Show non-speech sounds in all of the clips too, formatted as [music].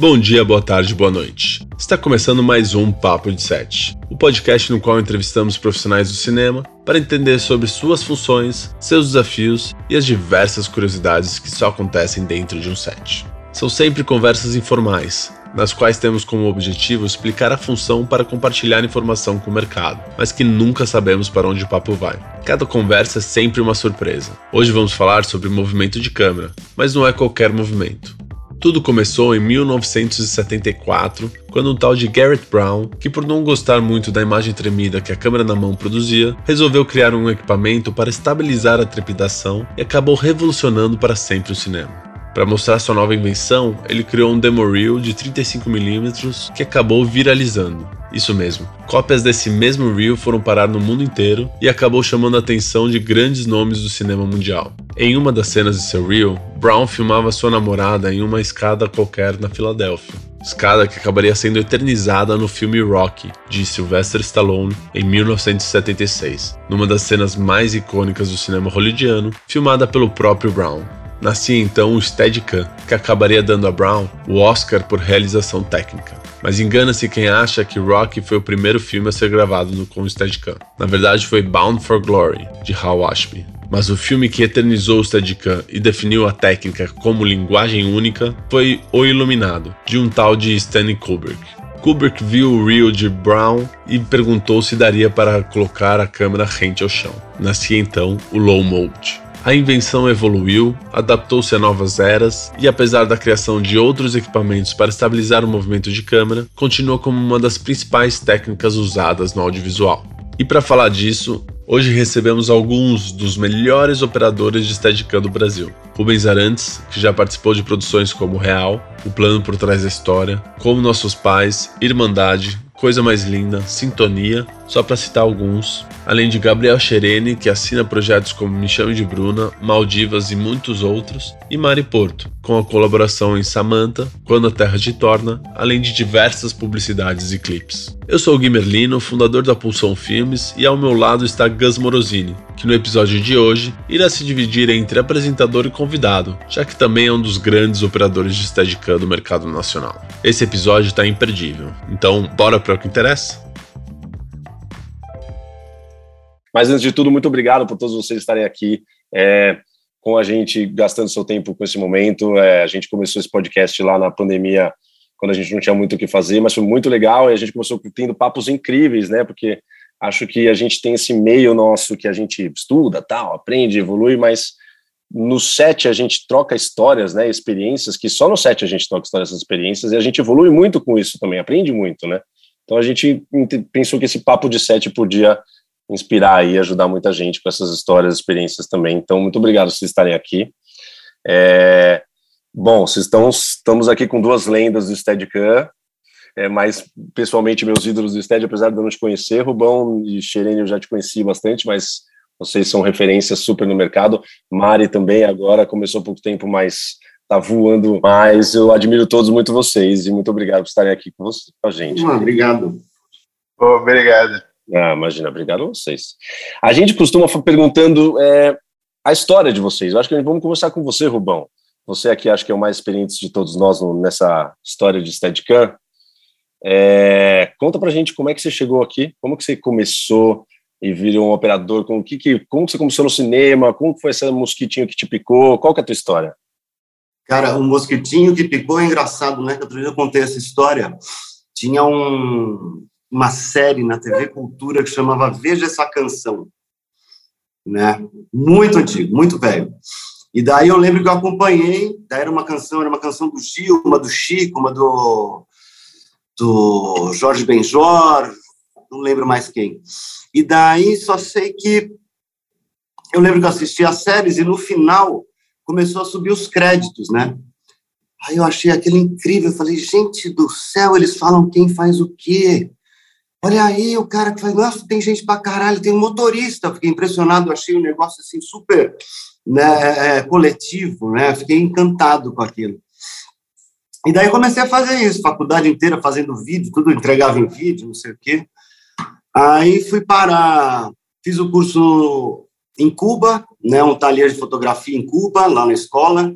Bom dia, boa tarde, boa noite. Está começando mais um Papo de Sete, o podcast no qual entrevistamos profissionais do cinema para entender sobre suas funções, seus desafios e as diversas curiosidades que só acontecem dentro de um set. São sempre conversas informais, nas quais temos como objetivo explicar a função para compartilhar informação com o mercado, mas que nunca sabemos para onde o papo vai. Cada conversa é sempre uma surpresa. Hoje vamos falar sobre movimento de câmera, mas não é qualquer movimento. Tudo começou em 1974, quando um tal de Garrett Brown, que por não gostar muito da imagem tremida que a câmera na mão produzia, resolveu criar um equipamento para estabilizar a trepidação e acabou revolucionando para sempre o cinema. Para mostrar sua nova invenção, ele criou um demo reel de 35mm que acabou viralizando. Isso mesmo, cópias desse mesmo reel foram parar no mundo inteiro e acabou chamando a atenção de grandes nomes do cinema mundial. Em uma das cenas de seu reel, Brown filmava sua namorada em uma escada qualquer na Filadélfia. Escada que acabaria sendo eternizada no filme Rocky, de Sylvester Stallone, em 1976, numa das cenas mais icônicas do cinema hollywoodiano, filmada pelo próprio Brown. Nascia então o Steadicam, que acabaria dando a Brown o Oscar por realização técnica. Mas engana-se quem acha que Rocky foi o primeiro filme a ser gravado no, com o Steadicam. Na verdade foi Bound for Glory, de Hal Ashby. Mas o filme que eternizou o Steadicam e definiu a técnica como linguagem única foi O Iluminado, de um tal de Stanley Kubrick. Kubrick viu o reel de Brown e perguntou se daria para colocar a câmera rente ao chão. Nascia então o Low Mode. A invenção evoluiu, adaptou-se a novas eras e, apesar da criação de outros equipamentos para estabilizar o movimento de câmera, continua como uma das principais técnicas usadas no audiovisual. E para falar disso, hoje recebemos alguns dos melhores operadores de Steadicam do Brasil. Rubens Arantes, que já participou de produções como Real, O Plano por Trás da História, Como Nossos Pais, Irmandade, Coisa Mais Linda, Sintonia, só para citar alguns, além de Gabriel Cherene, que assina projetos como Me Chame de Bruna, Maldivas e muitos outros, e Mari Porto, com a colaboração em Samantha, Quando a Terra te Torna, além de diversas publicidades e clipes. Eu sou o Gui Merlino, fundador da Pulsão Filmes, e ao meu lado está Gus Morosini, que no episódio de hoje irá se dividir entre apresentador e convidado, já que também é um dos grandes operadores de Steadicam do mercado nacional. Esse episódio está imperdível, então bora para o que interessa? Mas antes de tudo, muito obrigado por todos vocês estarem aqui é, com a gente, gastando seu tempo com esse momento. É, a gente começou esse podcast lá na pandemia, quando a gente não tinha muito o que fazer, mas foi muito legal e a gente começou tendo papos incríveis, né? Porque acho que a gente tem esse meio nosso que a gente estuda, tal, aprende, evolui, mas no set a gente troca histórias, né, experiências, que só no set a gente troca histórias, essas experiências, e a gente evolui muito com isso também, aprende muito, né? Então a gente pensou que esse papo de set podia inspirar e ajudar muita gente com essas histórias, experiências também. Então, muito obrigado por vocês estarem aqui. É, bom, vocês estão, estamos aqui com duas lendas do Steadicam, é, mas pessoalmente meus ídolos do Stead, apesar de eu não te conhecer, Rubão e Xerene eu já te conheci bastante, mas vocês são referências super no mercado. Mari também agora começou há pouco tempo, mas está voando mais. Eu admiro todos muito vocês e muito obrigado por estarem aqui com, você, com a gente. Obrigado. obrigado. Ah, imagina, obrigado a vocês. A gente costuma perguntando é, a história de vocês. Eu acho que vamos começar com você, Rubão. Você aqui acho que é o mais experiente de todos nós nessa história de Steadicam. É, conta pra gente como é que você chegou aqui, como que você começou e virou um operador, como que, que como que você começou no cinema, como foi esse mosquitinho que te picou, qual que é a tua história? Cara, o mosquitinho que picou é engraçado, né? Que outro dia eu contei essa história. Tinha um, uma série na TV Cultura que chamava Veja essa canção, né? Muito antigo, muito velho. E daí eu lembro que eu acompanhei, daí era uma canção, era uma canção do Gil, uma do Chico, uma do do Jorge Benjor, não lembro mais quem. E daí só sei que eu lembro que eu assisti as séries e no final começou a subir os créditos, né? Aí eu achei aquilo incrível, eu falei, gente do céu, eles falam quem faz o quê? Olha aí, o cara que faz, nossa, tem gente pra caralho, tem um motorista. Fiquei impressionado, achei um negócio assim super né, é, coletivo, né? Fiquei encantado com aquilo. E daí comecei a fazer isso, faculdade inteira fazendo vídeo, tudo entregava em vídeo, não sei o quê. Aí fui para, fiz o curso em Cuba, né, um talher de fotografia em Cuba, lá na escola.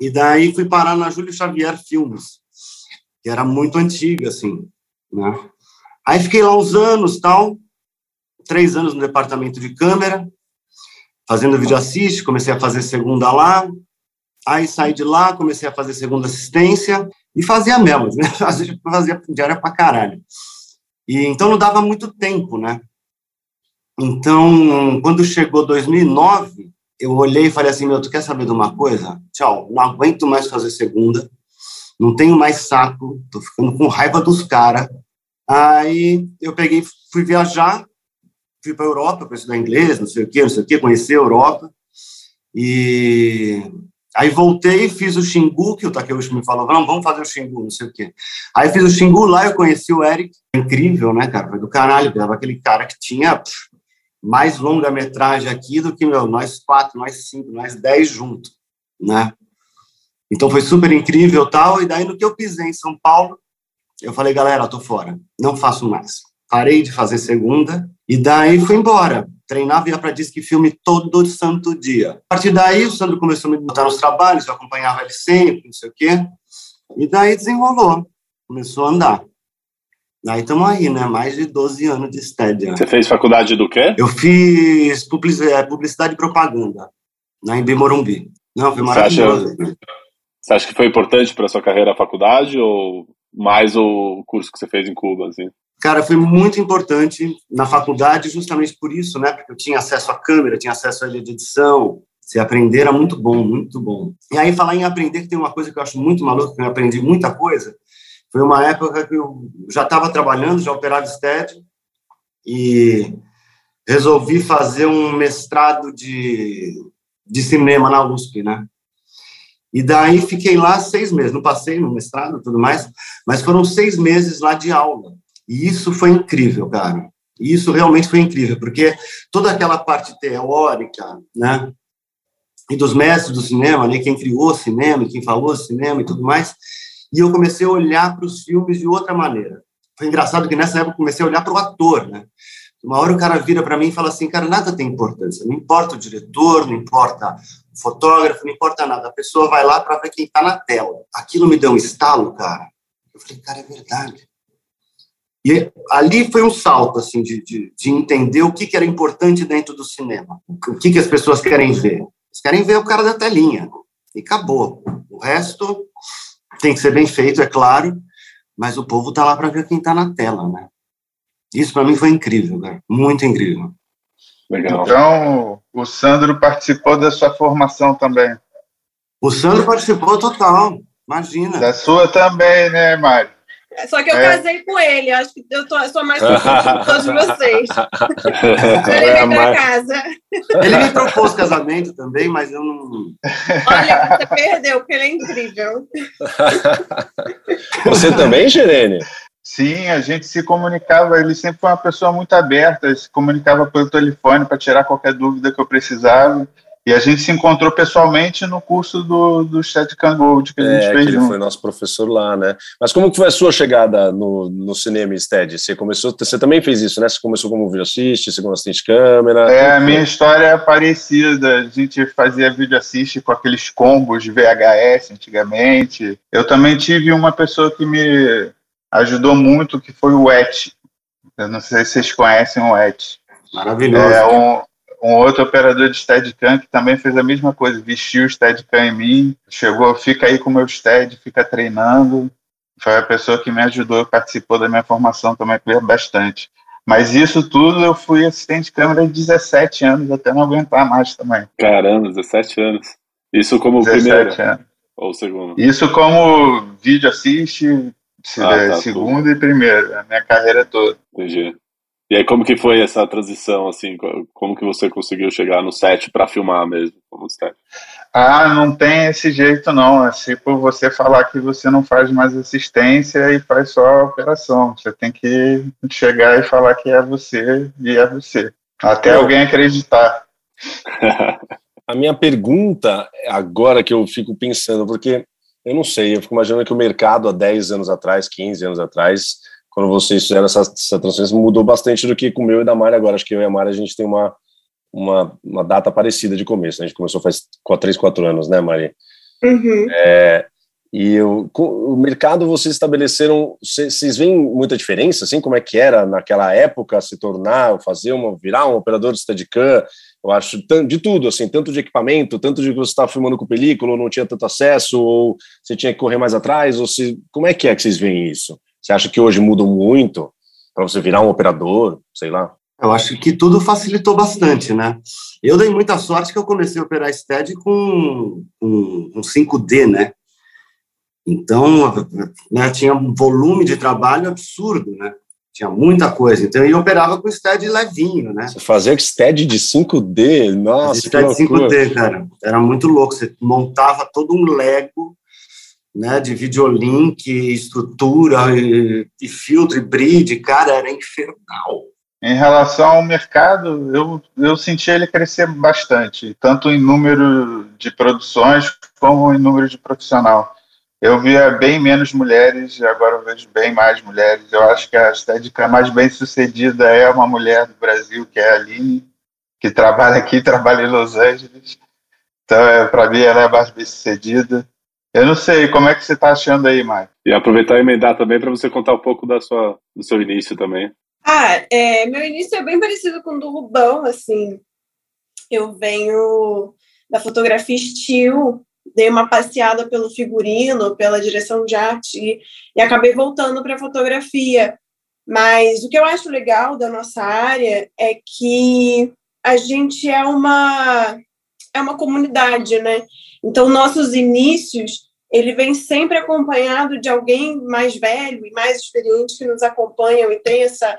E daí fui parar na Júlio Xavier Filmes, que era muito antiga, assim, né? Aí fiquei lá uns anos, tal, três anos no departamento de câmera, fazendo vídeo assiste, comecei a fazer segunda lá, aí saí de lá, comecei a fazer segunda assistência e fazia mesmo, né? [laughs] fazia, fazia diária pra caralho. E então não dava muito tempo, né? Então, quando chegou 2009, eu olhei e falei assim, meu, tu quer saber de uma coisa? Tchau, não aguento mais fazer segunda, não tenho mais saco, tô ficando com raiva dos caras. Aí eu peguei, fui viajar, fui para a Europa para estudar inglês, não sei o quê, não sei o quê, conhecer a Europa. E aí voltei, fiz o Xingu, que o Takeuchi me falou, vamos, vamos fazer o Xingu, não sei o quê. Aí fiz o Xingu lá, eu conheci o Eric, incrível, né, cara? Foi do caralho, era aquele cara que tinha pff, mais longa-metragem aqui do que, meu, nós quatro, nós cinco, nós dez juntos, né? Então foi super incrível tal, e daí no que eu pisei em São Paulo, eu falei, galera, tô fora, não faço mais. Parei de fazer segunda, e daí fui embora. Treinava, ia para disque filme todo santo dia. A partir daí, o Sandro começou a me botar nos trabalhos, eu acompanhava ele sempre, não sei o quê, e daí desenrolou, começou a andar. Daí estamos aí, né? Mais de 12 anos de estédia. Você fez faculdade do quê? Eu fiz é, publicidade e propaganda na Embi Morumbi. Não, foi maravilhoso. Você acha, você acha que foi importante para sua carreira a faculdade ou mais o curso que você fez em Cuba, assim? Cara, foi muito importante na faculdade, justamente por isso, né? Porque eu tinha acesso à câmera, tinha acesso à de edição. Se aprender era muito bom, muito bom. E aí, falar em aprender, que tem uma coisa que eu acho muito maluco, que eu aprendi muita coisa, foi uma época que eu já estava trabalhando, já operava STED, e resolvi fazer um mestrado de, de cinema na USP, né? E daí fiquei lá seis meses, não passei no mestrado e tudo mais, mas foram seis meses lá de aula. E isso foi incrível, cara. E isso realmente foi incrível, porque toda aquela parte teórica, né? E dos mestres do cinema, né? Quem criou o cinema, quem falou cinema e tudo mais, e eu comecei a olhar para os filmes de outra maneira. Foi engraçado que nessa época eu comecei a olhar para o ator, né? Uma hora o cara vira para mim e fala assim, cara, nada tem importância, não importa o diretor, não importa fotógrafo, não importa nada, a pessoa vai lá para ver quem está na tela. Aquilo me deu um estalo, cara. Eu falei, cara, é verdade. E ali foi um salto, assim, de, de, de entender o que, que, era importante dentro do cinema. O que, que as pessoas querem ver. Eles querem ver o cara da telinha. E acabou. O resto tem que ser bem feito, é claro, mas o povo tá lá para ver quem tá na tela, né? Isso para mim foi incrível, cara. Muito incrível. Legal. Então, o Sandro participou da sua formação também. O Sandro participou total, imagina. Da sua também, né, Mário? É, só que eu é. casei com ele, acho que eu, tô, eu sou mais que todos vocês. [laughs] ele veio pra casa. Ele me propôs casamento também, mas eu não. Olha, você perdeu, porque ele é incrível. Você também, Gerene? Sim, a gente se comunicava, ele sempre foi uma pessoa muito aberta, se comunicava pelo telefone para tirar qualquer dúvida que eu precisava. E a gente se encontrou pessoalmente no curso do, do Steadicam Gold que a gente é, fez. Que ele foi nosso professor lá, né? Mas como que foi a sua chegada no, no cinema Stead? Você começou, você também fez isso, né? Você começou como vídeo assiste, segundo assistente de câmera. É, a minha história é parecida. A gente fazia vídeo assiste com aqueles combos de VHS antigamente. Eu também tive uma pessoa que me ajudou muito, que foi o Et. Eu não sei se vocês conhecem o Et. Maravilhoso. É um, um outro operador de Steadicam que também fez a mesma coisa, vestiu o Steadicam em mim, chegou, fica aí com o meu Stead, fica treinando. Foi a pessoa que me ajudou, participou da minha formação também, bastante. Mas isso tudo eu fui assistente de câmera de 17 anos, até não aguentar mais também. Caramba, 17 anos. Isso como primeiro? Anos. Ou segundo? Isso como vídeo assiste, ah, tá, segunda e primeira, a minha carreira toda. Entendi. E aí, como que foi essa transição, assim? Como que você conseguiu chegar no set para filmar mesmo, como set? Ah, não tem esse jeito, não. É tipo você falar que você não faz mais assistência e faz só a operação. Você tem que chegar e falar que é você e é você. Até alguém acreditar. [laughs] a minha pergunta, agora que eu fico pensando, porque eu não sei, eu fico imaginando que o mercado há 10 anos atrás, 15 anos atrás, quando vocês fizeram essa, essa transferência, mudou bastante do que com o meu e da Mari agora. Acho que eu e a Mari a gente tem uma, uma, uma data parecida de começo. Né? A gente começou faz 3, 4 anos, né, Mari? Uhum. É, e o, o mercado vocês estabeleceram, vocês veem muita diferença, assim, como é que era naquela época se tornar, fazer uma, virar um operador de Steadicam, eu acho de tudo, assim, tanto de equipamento, tanto de que você estava filmando com película, ou não tinha tanto acesso, ou você tinha que correr mais atrás, ou se, como é que é que vocês veem isso? Você acha que hoje mudam muito para você virar um operador, sei lá? Eu acho que tudo facilitou bastante, né? Eu dei muita sorte que eu comecei a operar STED com, com, com 5D, né? Então, né, tinha um volume de trabalho absurdo, né? Tinha muita coisa. Então, eu operava com STED levinho, né? Você fazia STED de 5D? Nossa, STED de 5D, cara. Era muito louco. Você montava todo um Lego né, de videolink, estrutura, e, e filtro, e bridge, cara, era infernal. Em relação ao mercado, eu, eu senti ele crescer bastante, tanto em número de produções como em número de profissional. Eu via bem menos mulheres e agora eu vejo bem mais mulheres. Eu acho que a estética mais bem sucedida é uma mulher do Brasil, que é a Aline, que trabalha aqui, [laughs] trabalha em Los Angeles. Então, é, para mim, ela é mais bem sucedida. Eu não sei, como é que você está achando aí, Mai? E aproveitar e emendar também para você contar um pouco da sua, do seu início também. Ah, é, meu início é bem parecido com o do Rubão, assim. Eu venho da fotografia estilo, dei uma passeada pelo figurino, pela direção de arte e, e acabei voltando para a fotografia. Mas o que eu acho legal da nossa área é que a gente é uma é uma comunidade, né? Então nossos inícios ele vem sempre acompanhado de alguém mais velho e mais experiente que nos acompanham e tem essa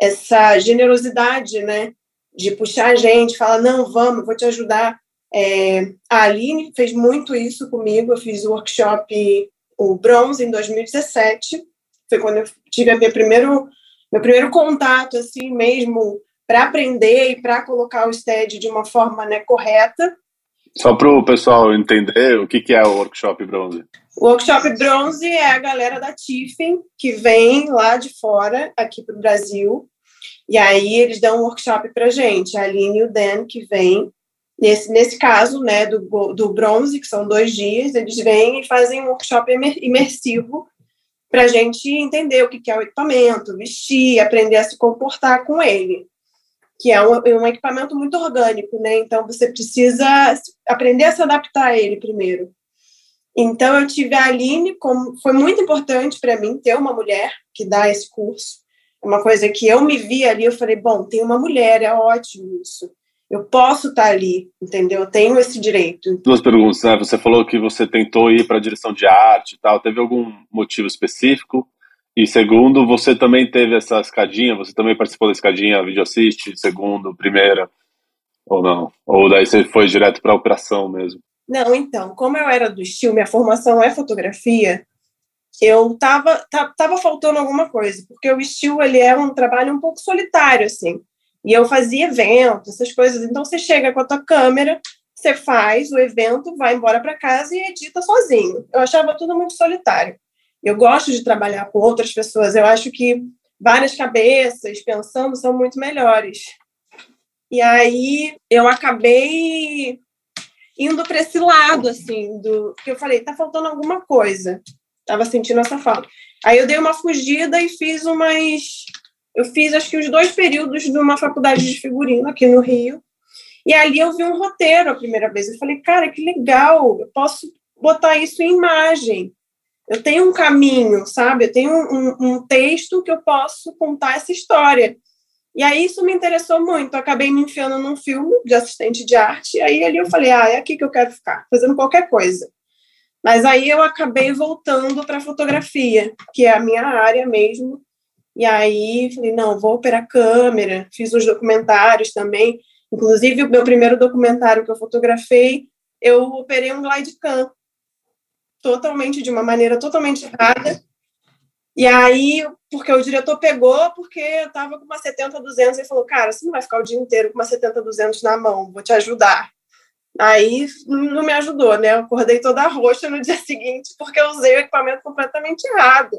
essa generosidade, né? De puxar a gente, falar não, vamos, vou te ajudar. É, a Aline fez muito isso comigo. Eu fiz o workshop o Bronze em 2017. Foi quando eu tive meu primeiro meu primeiro contato assim mesmo para aprender e para colocar o STED de uma forma né, correta. Só para o pessoal entender o que, que é o workshop Bronze. O workshop Bronze é a galera da Tiffen que vem lá de fora aqui para o Brasil. E aí eles dão um workshop para gente, a Aline e o Dan que vem Nesse, nesse caso, né, do, do bronze, que são dois dias, eles vêm e fazem um workshop imersivo para a gente entender o que é o equipamento, vestir, aprender a se comportar com ele, que é um, um equipamento muito orgânico, né? Então você precisa aprender a se adaptar a ele primeiro. Então eu tive a Aline, como foi muito importante para mim ter uma mulher que dá esse curso. É uma coisa que eu me vi ali, eu falei, bom, tem uma mulher, é ótimo isso eu posso estar ali, entendeu? Eu tenho esse direito. Duas perguntas, né? Você falou que você tentou ir para a direção de arte e tal. Teve algum motivo específico? E segundo, você também teve essa escadinha? Você também participou da escadinha Video Assist, segundo, primeira? Ou não? Ou daí você foi direto para a operação mesmo? Não, então, como eu era do estilo, minha formação é fotografia, eu tava, tava faltando alguma coisa, porque o estilo ele é um trabalho um pouco solitário, assim. E eu fazia eventos, essas coisas. Então você chega com a tua câmera, você faz o evento, vai embora para casa e edita sozinho. Eu achava tudo muito solitário. Eu gosto de trabalhar com outras pessoas. Eu acho que várias cabeças pensando são muito melhores. E aí eu acabei indo para esse lado assim do que eu falei, tá faltando alguma coisa. Tava sentindo essa falta. Aí eu dei uma fugida e fiz umas eu fiz acho que os dois períodos de uma faculdade de figurino aqui no Rio. E ali eu vi um roteiro a primeira vez. Eu falei, cara, que legal, eu posso botar isso em imagem. Eu tenho um caminho, sabe? Eu tenho um, um, texto que eu posso contar essa história. E aí isso me interessou muito. Eu acabei me enfiando num filme de assistente de arte. E aí ali eu falei, ah, é aqui que eu quero ficar, fazendo qualquer coisa. Mas aí eu acabei voltando para fotografia, que é a minha área mesmo. E aí falei, não, vou operar câmera, fiz uns documentários também. Inclusive, o meu primeiro documentário que eu fotografei, eu operei um glide cam, totalmente, de uma maneira totalmente errada. E aí, porque o diretor pegou, porque eu estava com uma 70-200 e falou, cara, você não vai ficar o dia inteiro com uma 70-200 na mão, vou te ajudar. Aí não me ajudou, né? Eu acordei toda roxa no dia [laughs] seguinte porque eu usei o equipamento completamente errado.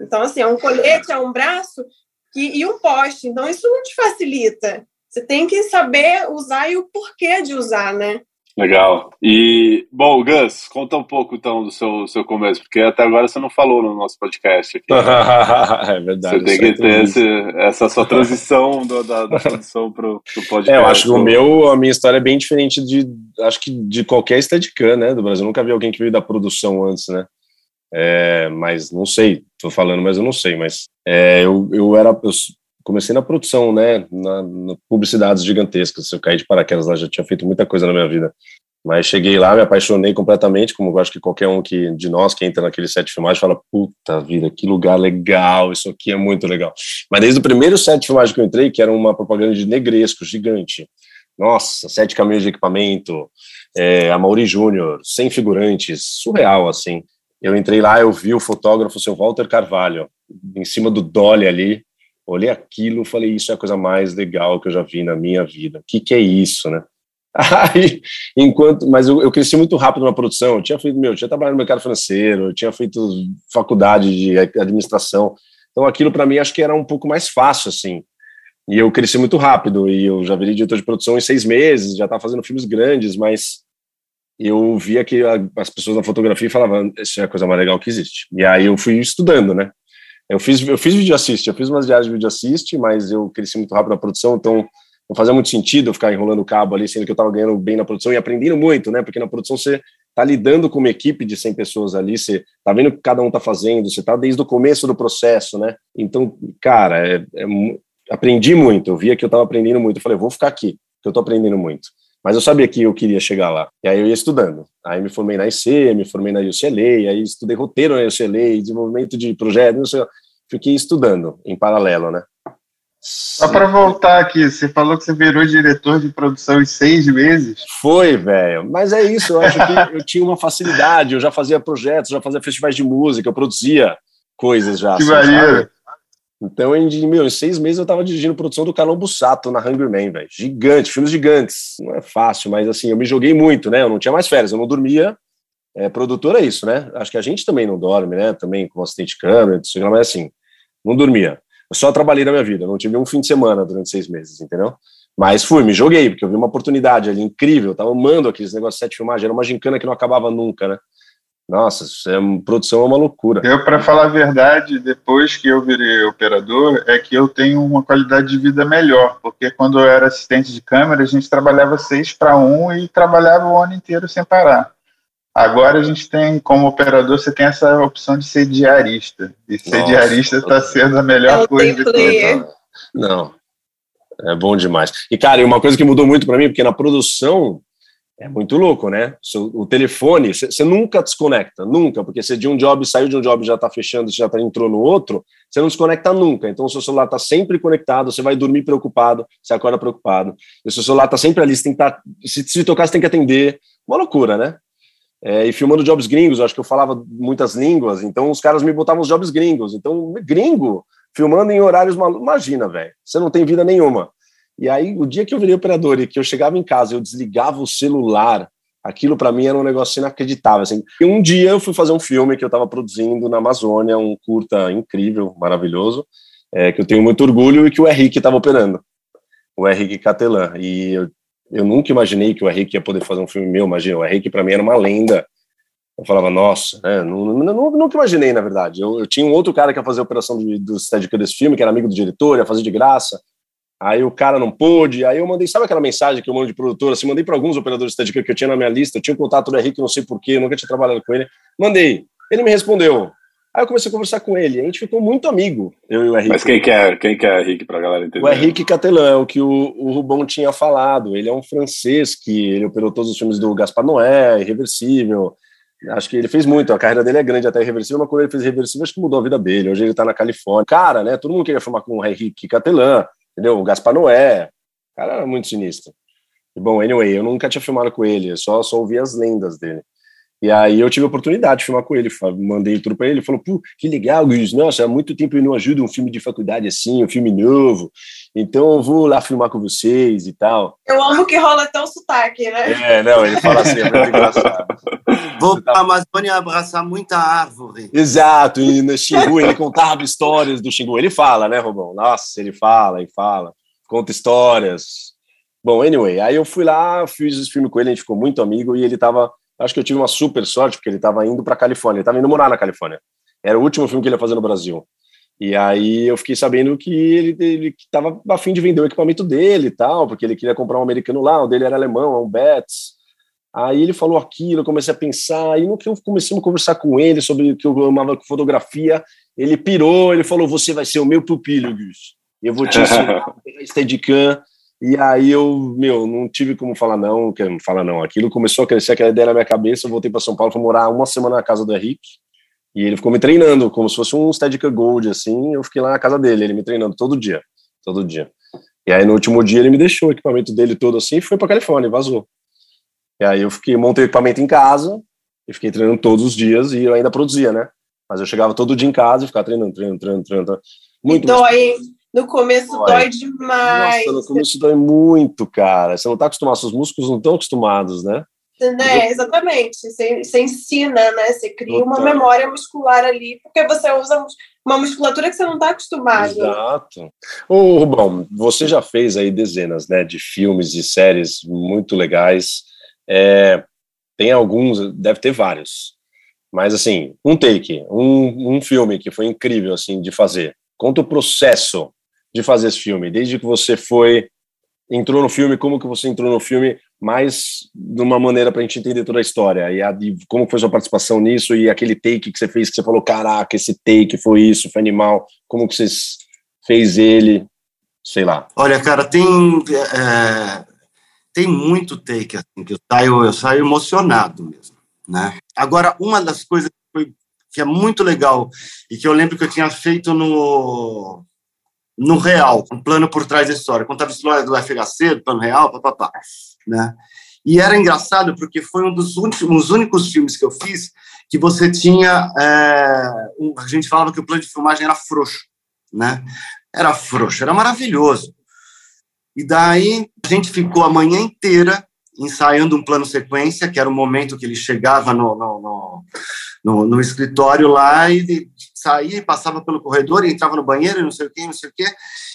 Então, assim, é um colete, é um braço que, e um poste. Então, isso não te facilita. Você tem que saber usar e o porquê de usar, né? Legal. E, bom, Gus, conta um pouco então do seu, seu começo, porque até agora você não falou no nosso podcast aqui. [laughs] é verdade. Você tem que ter esse, essa sua transição do, da, da produção para o podcast. É, eu acho que o meu, a minha história é bem diferente de, acho que de qualquer Steadicam, né, do Brasil. Eu nunca vi alguém que veio da produção antes, né? É, mas não sei, tô falando, mas eu não sei, mas é, eu, eu era, eu comecei na produção, né, na, na, publicidades gigantescas, eu caí de paraquedas lá, já tinha feito muita coisa na minha vida, mas cheguei lá, me apaixonei completamente, como eu acho que qualquer um que, de nós que entra naquele set de filmagem fala, puta vida, que lugar legal, isso aqui é muito legal. Mas desde o primeiro set de filmagem que eu entrei, que era uma propaganda de negresco gigante, nossa, sete caminhões de equipamento, é, a Mauri Júnior, sem figurantes, surreal, assim. Eu entrei lá, eu vi o fotógrafo, o seu Walter Carvalho, em cima do Dolly ali, olhei aquilo, falei, isso é a coisa mais legal que eu já vi na minha vida. O que, que é isso, né? [laughs] Aí, enquanto, mas eu, eu, cresci muito rápido na produção. Eu tinha feito, meu, eu tinha trabalhado no mercado financeiro, eu tinha feito faculdade de administração. Então, aquilo para mim acho que era um pouco mais fácil, assim. E eu cresci muito rápido. E eu já virei diretor de produção em seis meses, já estava fazendo filmes grandes, mas eu via que a, as pessoas na fotografia falavam, isso é a coisa mais legal que existe. E aí eu fui estudando, né? Eu fiz, eu fiz vídeo assist, eu fiz umas diárias de vídeo assist, mas eu cresci muito rápido na produção, então não fazia muito sentido eu ficar enrolando o cabo ali, sendo que eu estava ganhando bem na produção e aprendendo muito, né? Porque na produção você está lidando com uma equipe de 100 pessoas ali, você está vendo o que cada um está fazendo, você está desde o começo do processo, né? Então, cara, é, é, aprendi muito, eu via que eu estava aprendendo muito, eu falei, vou ficar aqui, que eu estou aprendendo muito. Mas eu sabia que eu queria chegar lá. E aí eu ia estudando. Aí me formei na IC, me formei na UCLA, aí estudei roteiro na UCLA, desenvolvimento de projetos, não sei. Fiquei estudando em paralelo, né? Só para voltar aqui, você falou que você virou diretor de produção em seis meses? Foi, velho. Mas é isso, eu acho que eu tinha uma facilidade, eu já fazia projetos, já fazia festivais de música, eu produzia coisas já. Que assim, maneiro. Então, em, meu, em seis meses eu estava dirigindo produção do Carlão Bussato na Hungry Man, velho. Gigante, filmes gigantes. Não é fácil, mas assim, eu me joguei muito, né? Eu não tinha mais férias, eu não dormia. É, produtor é isso, né? Acho que a gente também não dorme, né? Também com assistente de câmera, mas assim, não dormia. Eu só trabalhei na minha vida, não tive um fim de semana durante seis meses, entendeu? Mas fui, me joguei, porque eu vi uma oportunidade ali incrível, eu tava amando aqueles negócios de sete filmagens, era uma gincana que não acabava nunca, né? Nossa, é, produção é uma loucura. Eu, para falar a verdade, depois que eu virei operador, é que eu tenho uma qualidade de vida melhor, porque quando eu era assistente de câmera, a gente trabalhava seis para um e trabalhava o ano inteiro sem parar. Agora a gente tem, como operador, você tem essa opção de ser diarista. E ser Nossa, diarista está sendo a melhor é coisa que Não, é bom demais. E, cara, e uma coisa que mudou muito para mim, porque na produção é muito louco, né? O telefone, você nunca desconecta, nunca, porque você de um job saiu de um job já está fechando, já tá, entrou no outro, você não desconecta nunca. Então o seu celular está sempre conectado, você vai dormir preocupado, você acorda preocupado. E o seu celular está sempre ali, você tem que. Tá, se, se tocar, você tem que atender. Uma loucura, né? É, e filmando jobs gringos, acho que eu falava muitas línguas, então os caras me botavam os jobs gringos. Então, gringo, filmando em horários malucos. Imagina, velho, você não tem vida nenhuma. E aí, o dia que eu virei operador e que eu chegava em casa, eu desligava o celular, aquilo para mim era um negócio inacreditável. Assim. E um dia eu fui fazer um filme que eu estava produzindo na Amazônia, um curta incrível, maravilhoso, é, que eu tenho muito orgulho e que o Henrique estava operando, o Henrique Catelan. E eu, eu nunca imaginei que o Henrique ia poder fazer um filme meu, imagina, o Henrique para mim era uma lenda. Eu falava, nossa, né? nunca imaginei, na verdade. Eu, eu, tinha um outro cara que ia fazer a operação do, do Steadicam desse filme, que era amigo do diretor, ia fazer de graça. Aí o cara não pôde, aí eu mandei, sabe aquela mensagem que eu mando de produtor, assim, mandei para alguns operadores de Steadicam que eu tinha na minha lista, eu tinha um contato do Henrique, não sei porquê, nunca tinha trabalhado com ele, mandei, ele me respondeu, aí eu comecei a conversar com ele, a gente ficou muito amigo, eu e o Henrique. Mas quem que é, quem que é Henrique, pra galera entender? O Henrique Catelan, é o que o, o Rubão tinha falado, ele é um francês que ele operou todos os filmes do Gaspar Noé, Irreversível, Acho que ele fez muito, a carreira dele é grande até irreversível, mas quando ele fez irreversível, acho que mudou a vida dele. Hoje ele tá na Califórnia. Cara, né? Todo mundo queria filmar com o Henrique Catelan entendeu? O Gaspar Noé, o cara era muito sinistro. E, bom, anyway, eu nunca tinha filmado com ele, só, só ouvi as lendas dele. E aí eu tive a oportunidade de filmar com ele, mandei tudo para ele, ele falou, pô, que legal, Gus, nossa, há muito tempo eu não ajudo um filme de faculdade assim, um filme novo, então eu vou lá filmar com vocês e tal. Eu amo que rola até o sotaque, né? É, não, ele fala assim, é muito [laughs] engraçado. Vou para a Amazônia abraçar muita árvore. Exato, e no [laughs] Xingu ele contava histórias do Xingu, ele fala, né, Robão? Nossa, ele fala e fala, conta histórias, Bom, anyway, aí eu fui lá, fiz esse filme com ele, a gente ficou muito amigo e ele tava. Acho que eu tive uma super sorte, porque ele tava indo pra Califórnia, ele tava indo morar na Califórnia. Era o último filme que ele ia fazer no Brasil. E aí eu fiquei sabendo que ele, ele tava afim de vender o equipamento dele e tal, porque ele queria comprar um americano lá, o dele era alemão, um Betts. Aí ele falou aquilo, eu comecei a pensar, aí no que eu comecei a conversar com ele sobre o que eu amava com fotografia, ele pirou, ele falou, você vai ser o meu pupilo, Gus. Eu vou te ensinar [laughs] Steadicam. E aí eu, meu, não tive como falar não falar não. Aquilo começou a crescer, aquela ideia na minha cabeça, eu voltei para São Paulo, fui morar uma semana na casa do Henrique, e ele ficou me treinando, como se fosse um Steadicam Gold, assim, eu fiquei lá na casa dele, ele me treinando todo dia, todo dia. E aí no último dia ele me deixou o equipamento dele todo assim e foi para Califórnia, vazou. E aí eu fiquei, montei o equipamento em casa e fiquei treinando todos os dias e eu ainda produzia, né? Mas eu chegava todo dia em casa e ficava treinando, treinando, treinando, treinando. Muito dói, no começo dói. dói demais. Nossa, no começo dói muito, cara. Você não tá acostumado, seus músculos não estão acostumados, né? Né, exatamente. Você, você ensina, né? Você cria Total. uma memória muscular ali, porque você usa uma musculatura que você não está acostumado. Exato. Ô, Rubão, você já fez aí dezenas né, de filmes e séries muito legais. É, tem alguns, deve ter vários. Mas, assim, um take, um, um filme que foi incrível, assim, de fazer. Conta o processo de fazer esse filme, desde que você foi, entrou no filme, como que você entrou no filme, mais de uma maneira para a gente entender toda a história, e, a, e como foi sua participação nisso, e aquele take que você fez, que você falou, caraca, esse take foi isso, foi animal, como que você fez ele, sei lá. Olha, cara, tem... É tem muito take assim, que eu saio, eu saio emocionado mesmo, né? Agora, uma das coisas que, foi, que é muito legal e que eu lembro que eu tinha feito no no real, um plano por trás da história, contava a história do FHC, do plano real, papapá, né? E era engraçado porque foi um dos últimos, únicos filmes que eu fiz que você tinha, é, um, a gente falava que o plano de filmagem era frouxo, né? Era frouxo, era maravilhoso. E daí a gente ficou a manhã inteira ensaiando um plano sequência, que era o momento que ele chegava no, no, no, no, no escritório lá e saía e passava pelo corredor e entrava no banheiro e não sei o que, não sei o que,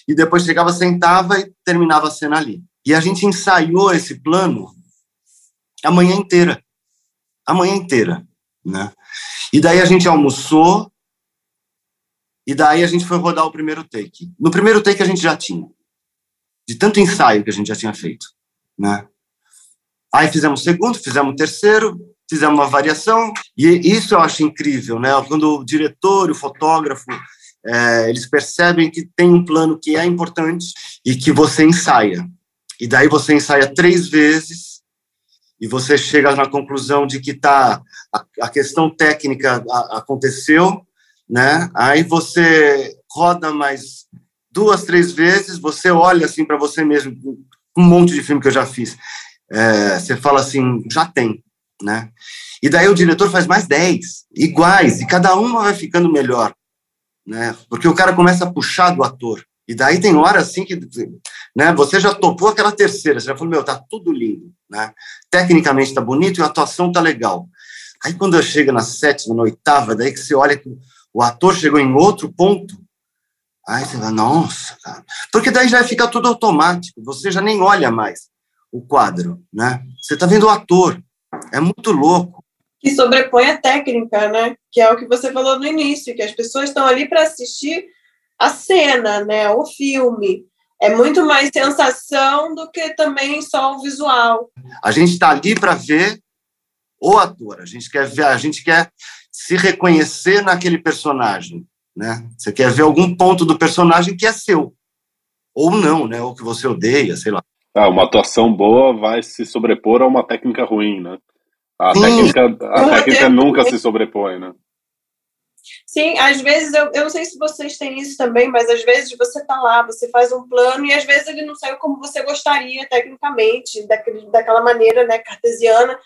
e depois chegava, sentava e terminava a cena ali. E a gente ensaiou esse plano a manhã inteira. A manhã inteira, né? E daí a gente almoçou e daí a gente foi rodar o primeiro take. No primeiro take a gente já tinha de tanto ensaio que a gente já tinha feito, né? Aí fizemos o segundo, fizemos o terceiro, fizemos uma variação, e isso eu acho incrível, né? Quando o diretor, o fotógrafo, é, eles percebem que tem um plano que é importante e que você ensaia. E daí você ensaia três vezes e você chega na conclusão de que tá a, a questão técnica a, aconteceu, né? Aí você roda mais duas, três vezes, você olha assim para você mesmo, um monte de filme que eu já fiz, é, você fala assim, já tem, né? E daí o diretor faz mais dez, iguais, e cada uma vai ficando melhor, né? Porque o cara começa a puxar do ator. E daí tem hora assim que, né, você já topou aquela terceira, você já falou, meu, tá tudo lindo, né? Tecnicamente tá bonito e a atuação tá legal. Aí quando chega na sétima, na oitava, daí que você olha que o ator chegou em outro ponto, Aí você fala, nossa, cara. Porque daí já fica tudo automático, você já nem olha mais o quadro, né? Você está vendo o ator, é muito louco. Que sobrepõe a técnica, né? Que é o que você falou no início, que as pessoas estão ali para assistir a cena, né? O filme. É muito mais sensação do que também só o visual. A gente está ali para ver o ator, a gente quer ver, a gente quer se reconhecer naquele personagem né? Você quer ver algum ponto do personagem que é seu, ou não, né? Ou que você odeia, sei lá. Ah, uma atuação boa vai se sobrepor a uma técnica ruim, né? A Sim. técnica, a técnica nunca se sobrepõe, né? Sim, às vezes, eu, eu não sei se vocês têm isso também, mas às vezes você tá lá, você faz um plano e às vezes ele não saiu como você gostaria tecnicamente, daquele, daquela maneira, né, cartesiana,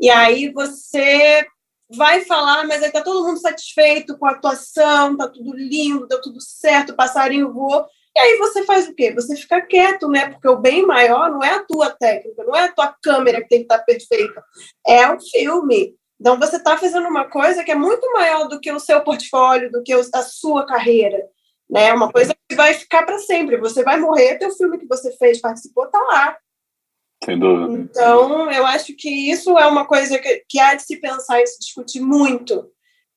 e aí você vai falar, mas aí tá todo mundo satisfeito com a atuação, tá tudo lindo, deu tudo certo, o passarinho voou. E aí você faz o quê? Você fica quieto, né? Porque o bem maior não é a tua técnica, não é a tua câmera que tem que estar tá perfeita, é o filme. Então você está fazendo uma coisa que é muito maior do que o seu portfólio, do que a sua carreira, né? Uma coisa que vai ficar para sempre. Você vai morrer, teu filme que você fez, participou, tá lá. Sem dúvida. Então, eu acho que isso é uma coisa que, que há de se pensar e se discutir muito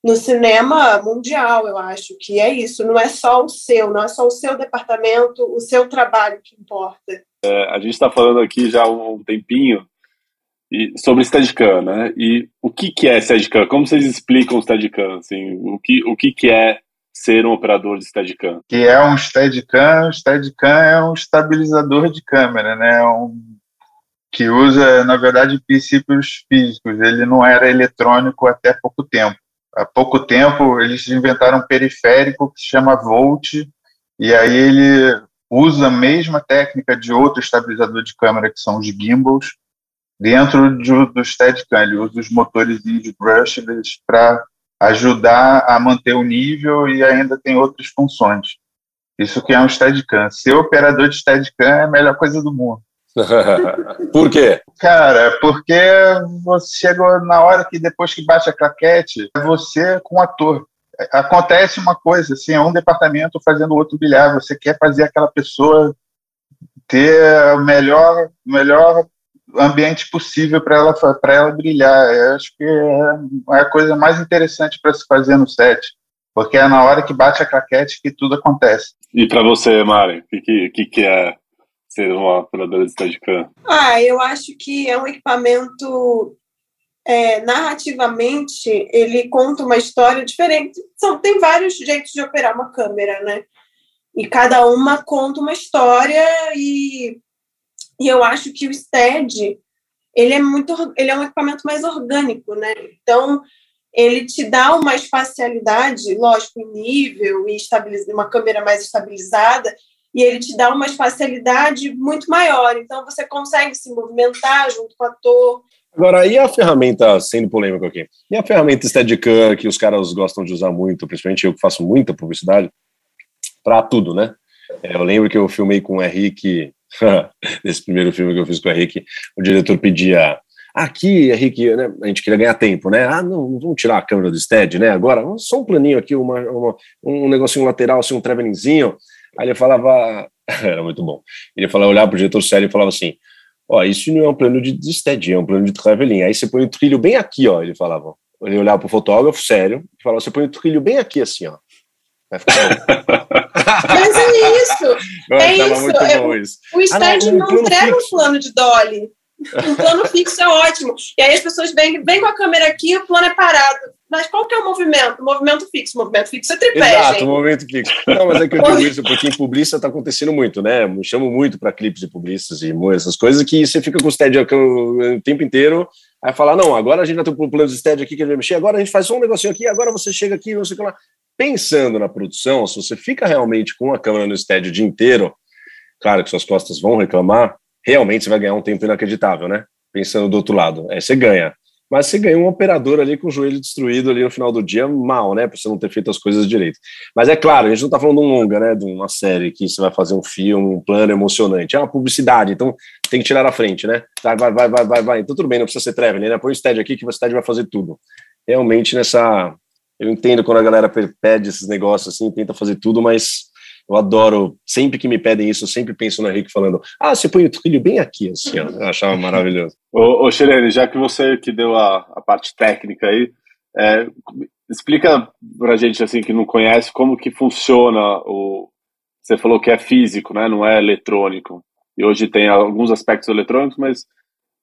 no cinema mundial, eu acho que é isso, não é só o seu, não é só o seu departamento, o seu trabalho que importa. É, a gente está falando aqui já há um tempinho e, sobre Steadicam, né? E o que, que é Steadicam? Como vocês explicam o Steadicam? Assim, o que, o que, que é ser um operador de Steadicam? Que é um Steadicam, Steadicam é um estabilizador de câmera, né? É um que usa, na verdade, princípios físicos. Ele não era eletrônico até pouco tempo há pouco tempo eles inventaram um periférico que se chama Volt, e aí ele usa a mesma técnica de outro estabilizador de câmera, que são os gimbals, dentro de, do Steadicam. Ele usa os motores de brushless para ajudar a manter o nível e ainda tem outras funções. Isso que é um Steadicam. Ser operador de Steadicam é a melhor coisa do mundo. [laughs] Por quê? Cara, porque você chegou na hora que depois que bate a claquete, é você com o ator. Acontece uma coisa, assim, é um departamento fazendo outro bilhar, você quer fazer aquela pessoa ter o melhor, melhor ambiente possível para ela, ela brilhar. Eu acho que é, é a coisa mais interessante para se fazer no set, porque é na hora que bate a claquete que tudo acontece. E para você, Mari, o que, que, que é ser uma operadora de Steadicam? Ah, eu acho que é um equipamento é, narrativamente ele conta uma história diferente. São, tem vários jeitos de operar uma câmera, né? E cada uma conta uma história e, e eu acho que o Stead ele é muito ele é um equipamento mais orgânico, né? Então ele te dá uma espacialidade, lógico, em nível e uma câmera mais estabilizada, e ele te dá uma espacialidade muito maior. Então você consegue se movimentar junto com o ator. Agora, e a ferramenta, sendo polêmico aqui, e a ferramenta Steadicam que os caras gostam de usar muito, principalmente eu que faço muita publicidade, para tudo, né? É, eu lembro que eu filmei com o Henrique, [laughs] nesse primeiro filme que eu fiz com o Henrique, o diretor pedia aqui, Henrique, né, a gente queria ganhar tempo, né? Ah, não, vamos tirar a câmera do Stead, né? Agora, só um planinho aqui, uma, uma um negocinho lateral, assim, um travelingzinho, Aí ele falava, [laughs] era muito bom. Ele falava, olhar para o diretor sério e falava assim: Ó, isso não é um plano de, de é um plano de traveling. Aí você põe o trilho bem aqui, ó. Ele falava. Ele olhava para o fotógrafo sério e falava: você põe o trilho bem aqui, assim, ó. Vai ficar [laughs] Mas é isso. é isso. É, isso. O stand ah, não, não entrega um plano de dolly. Um plano fixo é ótimo. E aí as pessoas vêm, vêm com a câmera aqui, o plano é parado. Mas qual que é o movimento? O movimento fixo. O movimento fixo é tripé, Exato, gente. movimento fixo. Não, mas é que eu digo isso, porque em publicista está acontecendo muito, né? Me chamo muito para clipes de publicistas e essas coisas que você fica com o stead o tempo inteiro, aí fala, não, agora a gente já tem um plano de stead aqui que a gente vai mexer, agora a gente faz só um negocinho aqui, agora você chega aqui, não sei o que lá. Pensando na produção, se você fica realmente com a câmera no stead o dia inteiro, claro que suas costas vão reclamar, realmente você vai ganhar um tempo inacreditável, né? Pensando do outro lado. Aí você ganha mas você ganha um operador ali com o joelho destruído ali no final do dia, mal, né? Por você não ter feito as coisas direito. Mas é claro, a gente não está falando de um longa, né? De uma série que você vai fazer um filme, um plano emocionante. É uma publicidade, então tem que tirar à frente, né? Vai, vai, vai, vai, vai. Então tudo bem, não precisa ser traveling, né? Põe o stead aqui que o stead vai fazer tudo. Realmente nessa. Eu entendo quando a galera pede esses negócios assim, tenta fazer tudo, mas eu adoro, sempre que me pedem isso, eu sempre penso no Henrique falando, ah, você põe o trilho bem aqui, assim. Eu achava maravilhoso. ô, ô já que você que deu a, a parte técnica aí, é, explica pra gente, assim, que não conhece, como que funciona o... Você falou que é físico, né? Não é eletrônico. E hoje tem alguns aspectos eletrônicos, mas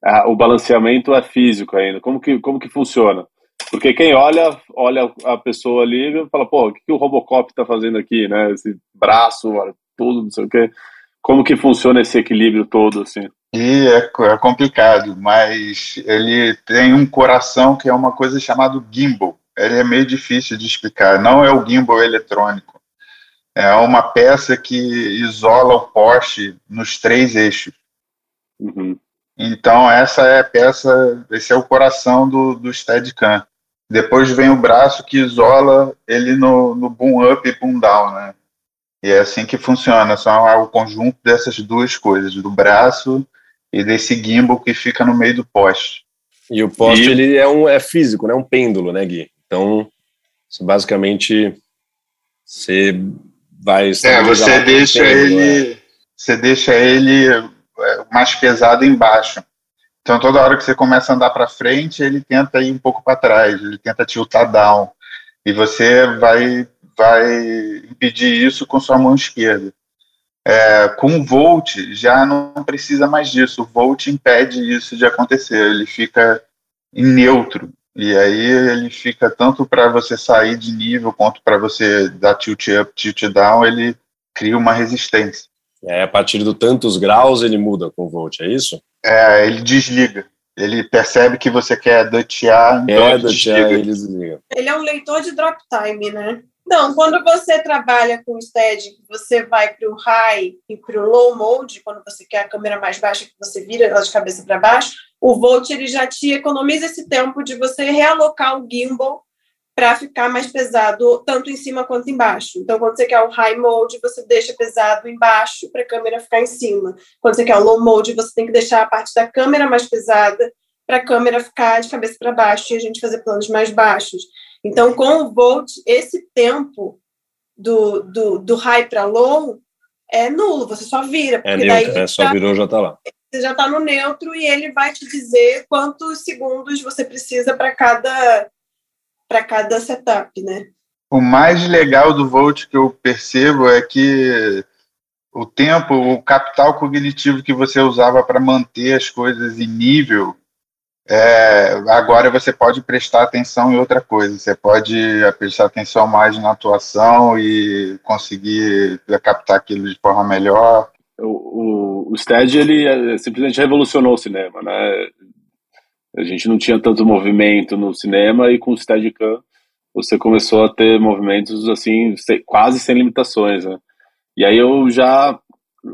ah, o balanceamento é físico ainda. Como que, como que funciona? Porque quem olha, olha a pessoa ali e fala, pô, o que, que o Robocop está fazendo aqui, né? Esse braço, tudo, não sei o quê. Como que funciona esse equilíbrio todo, assim? E é, é complicado, mas ele tem um coração que é uma coisa chamada gimbal. Ele é meio difícil de explicar. Não é o gimbal eletrônico. É uma peça que isola o poste nos três eixos. Uhum. Então, essa é a peça, esse é o coração do, do Steadicam. Depois vem o braço que isola ele no, no boom up e boom down, né? E é assim que funciona, são o conjunto dessas duas coisas, do braço e desse gimbal que fica no meio do poste. E o poste e... ele é um é físico, né? Um pêndulo, né, Gui? Então, basicamente você vai É, você deixa pêndulo, ele é. você deixa ele é, mais pesado embaixo. Então, toda hora que você começa a andar para frente, ele tenta ir um pouco para trás, ele tenta tiltar down. E você vai, vai impedir isso com sua mão esquerda. É, com o Volt, já não precisa mais disso. O Volt impede isso de acontecer. Ele fica em neutro. E aí ele fica tanto para você sair de nível quanto para você dar tilt up, tilt down, ele cria uma resistência. É, a partir do tantos graus ele muda com o Volt, é isso? É, ele desliga. Ele percebe que você quer dutear, então é, ele desliga. ele desliga. Ele é um leitor de drop time, né? Não, quando você trabalha com o steady, você vai para o high e para o low mode, quando você quer a câmera mais baixa, que você vira ela de cabeça para baixo, o Volt ele já te economiza esse tempo de você realocar o gimbal para ficar mais pesado tanto em cima quanto embaixo. Então, quando você quer o high mode, você deixa pesado embaixo para a câmera ficar em cima. Quando você quer o low mode, você tem que deixar a parte da câmera mais pesada para a câmera ficar de cabeça para baixo e a gente fazer planos mais baixos. Então, com o volt, esse tempo do, do, do high para low é nulo, você só vira. É neutro, daí é, só virou, já está lá. Você já está no neutro e ele vai te dizer quantos segundos você precisa para cada para cada setup, né? O mais legal do Volt que eu percebo é que o tempo, o capital cognitivo que você usava para manter as coisas em nível, é, agora você pode prestar atenção em outra coisa. Você pode prestar atenção mais na atuação e conseguir captar aquilo de forma melhor. O, o, o STED ele é, simplesmente revolucionou o cinema, né? A gente não tinha tanto movimento no cinema e com o Steadicam você começou a ter movimentos assim quase sem limitações, né? E aí eu já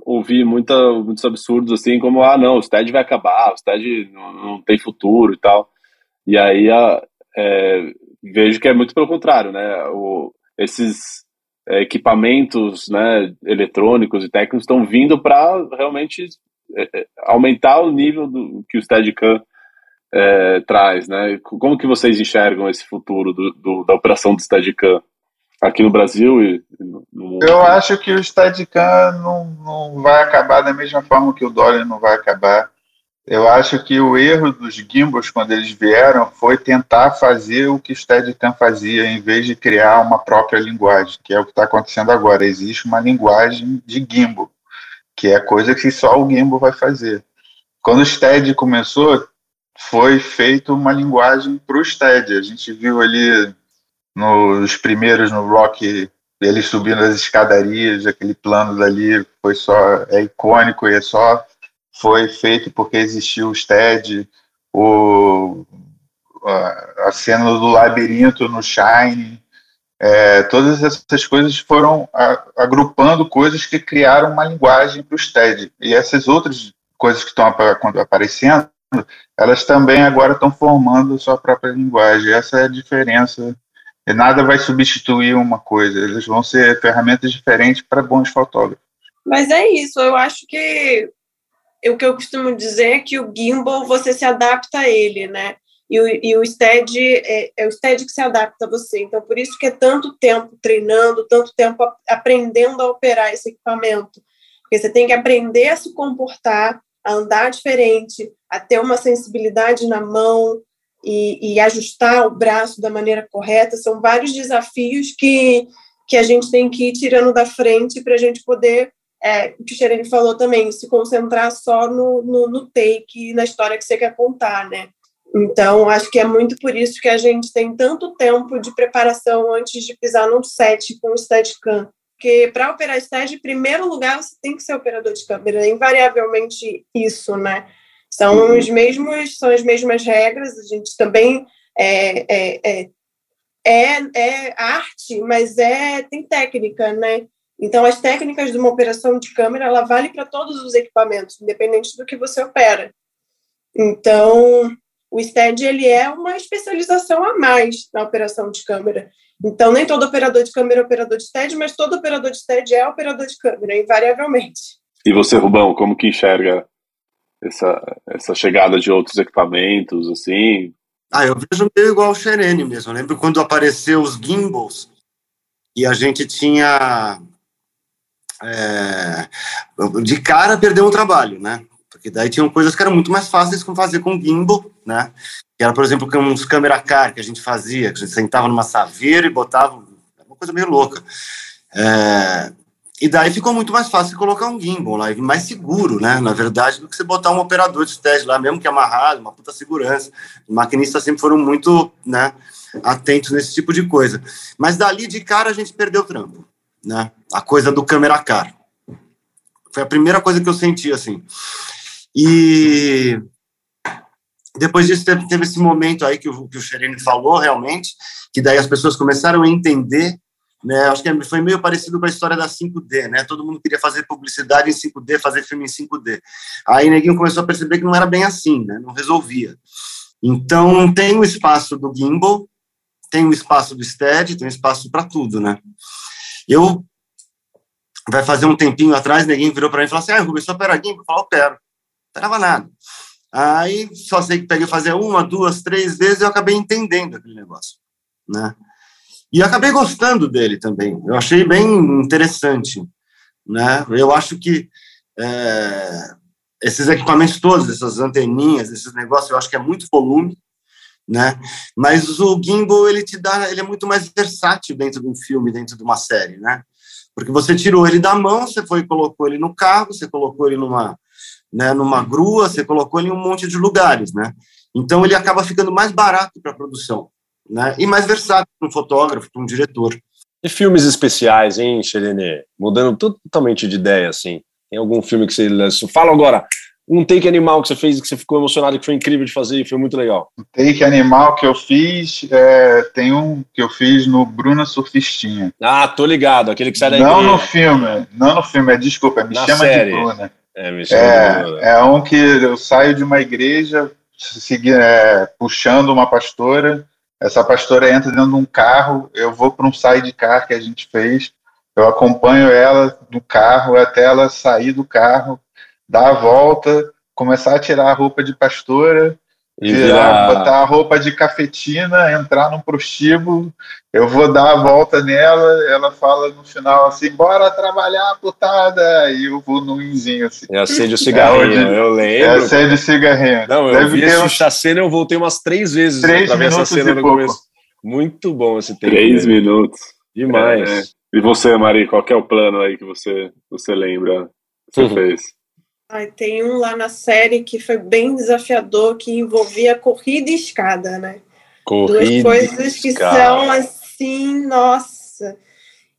ouvi muita, muitos absurdos assim como ah não o Stead vai acabar, o Stead não, não tem futuro e tal. E aí a, é, vejo que é muito pelo contrário, né? O, esses é, equipamentos, né, eletrônicos e técnicos estão vindo para realmente é, é, aumentar o nível do que o Steadicam é, traz, né? Como que vocês enxergam esse futuro do, do, da operação do Steadicam aqui no Brasil e no mundo? Eu acho que o Steadicam não, não vai acabar da mesma forma que o Dolly não vai acabar. Eu acho que o erro dos gimbals, quando eles vieram, foi tentar fazer o que o Steadicam fazia, em vez de criar uma própria linguagem, que é o que está acontecendo agora. Existe uma linguagem de gimbal, que é coisa que só o gimbal vai fazer. Quando o Stead começou, foi feito uma linguagem para o Stead. A gente viu ali nos primeiros no Rock ele subindo as escadarias, aquele plano dali foi só é icônico e é só foi feito porque existiu o Stead, o a, a cena do labirinto no Shine, é, todas essas coisas foram a, agrupando coisas que criaram uma linguagem para o Stead. E essas outras coisas que estão aparecendo elas também agora estão formando sua própria linguagem. Essa é a diferença. E nada vai substituir uma coisa, eles vão ser ferramentas diferentes para bons fotógrafos. Mas é isso, eu acho que o que eu costumo dizer é que o gimbal você se adapta a ele, né? E o, e o stead é, é, o stead que se adapta a você. Então, por isso que é tanto tempo treinando, tanto tempo aprendendo a operar esse equipamento. Porque você tem que aprender a se comportar, a andar diferente, a ter uma sensibilidade na mão e, e ajustar o braço da maneira correta. São vários desafios que, que a gente tem que ir tirando da frente para a gente poder, é, o que o Xerene falou também, se concentrar só no, no, no take, na história que você quer contar, né? Então, acho que é muito por isso que a gente tem tanto tempo de preparação antes de pisar num set com o Steadicam, porque para operar STED, em primeiro lugar, você tem que ser operador de câmera, é invariavelmente isso, né? São uhum. os mesmos, são as mesmas regras, a gente também é, é, é, é, é arte, mas é tem técnica, né? Então, as técnicas de uma operação de câmera, ela vale para todos os equipamentos, independente do que você opera. Então, o STED, ele é uma especialização a mais na operação de câmera. Então, nem todo operador de câmera é operador de TED, mas todo operador de TED é operador de câmera, invariavelmente. E você, Rubão, como que enxerga essa, essa chegada de outros equipamentos, assim? Ah, eu vejo meio igual o Xerene mesmo. Eu lembro quando apareceu os gimbals e a gente tinha... É, de cara perdeu o trabalho, né? Porque daí tinham coisas que eram muito mais fáceis de fazer com gimbal, né? Que era, por exemplo, uns câmera car que a gente fazia, que a gente sentava numa saveira e botava, uma coisa meio louca. É, e daí ficou muito mais fácil colocar um gimbal lá, e mais seguro, né? Na verdade, do que você botar um operador de teste lá, mesmo que amarrado, uma puta segurança. Os maquinistas sempre foram muito, né, atentos nesse tipo de coisa. Mas dali de cara a gente perdeu o trampo, né? A coisa do câmera car. Foi a primeira coisa que eu senti, assim. E depois disso teve, teve esse momento aí que o, que o Xerene falou, realmente, que daí as pessoas começaram a entender, né, acho que foi meio parecido com a história da 5D, né, todo mundo queria fazer publicidade em 5D, fazer filme em 5D. Aí Neguinho começou a perceber que não era bem assim, né, não resolvia. Então, tem o espaço do gimbal, tem o espaço do stead, tem espaço para tudo, né. Eu, vai fazer um tempinho atrás, Neguinho virou para mim e falou assim, ah, Rubens, só opera gimbal? Eu falei, opero esperava nada. Aí só sei que peguei fazer uma, duas, três vezes e eu acabei entendendo aquele negócio, né? E acabei gostando dele também. Eu achei bem interessante, né? Eu acho que é, esses equipamentos todos, essas anteninhas, esses negócios, eu acho que é muito volume, né? Mas o gimbal ele te dá, ele é muito mais versátil dentro de um filme, dentro de uma série, né? Porque você tirou ele da mão, você foi colocou ele no carro, você colocou ele numa né, numa grua, você colocou ele em um monte de lugares, né? Então ele acaba ficando mais barato para a produção, né? E mais versátil para um fotógrafo, para um diretor. E filmes especiais, hein, Xerene? Mudando totalmente de ideia, assim. Tem algum filme que você fala agora? Um take animal que você fez que você ficou emocionado, que foi incrível de fazer e foi muito legal. Um take animal que eu fiz, é, tem um que eu fiz no Bruna Surfistinha. Ah, tô ligado, aquele que sai da Não igreja. no filme, não no filme, é, desculpa, me Na chama série. de Bruna. É, é, é um que eu saio de uma igreja segui, é, puxando uma pastora, essa pastora entra dentro de um carro, eu vou para um sidecar que a gente fez, eu acompanho ela no carro até ela sair do carro, dar a volta, começar a tirar a roupa de pastora, virar, botar a roupa de cafetina, entrar no prostíbulo, eu vou dar a volta nela, ela fala no final assim, bora trabalhar, putada, e eu vou no inzinho assim. É acende o cigarrinho, é, eu lembro. É acende o cigarrinho. Não, eu Deve vi essa cena eu voltei umas três vezes três pra ver essa cena no pouco. começo. Muito bom esse tempo. Três mesmo. minutos. Demais. É, é. E você, Mari, qual é o plano aí que você, você lembra que você uhum. fez? Ai, tem um lá na série que foi bem desafiador, que envolvia corrida e escada, né? Corrida Duas coisas que são assim, nossa.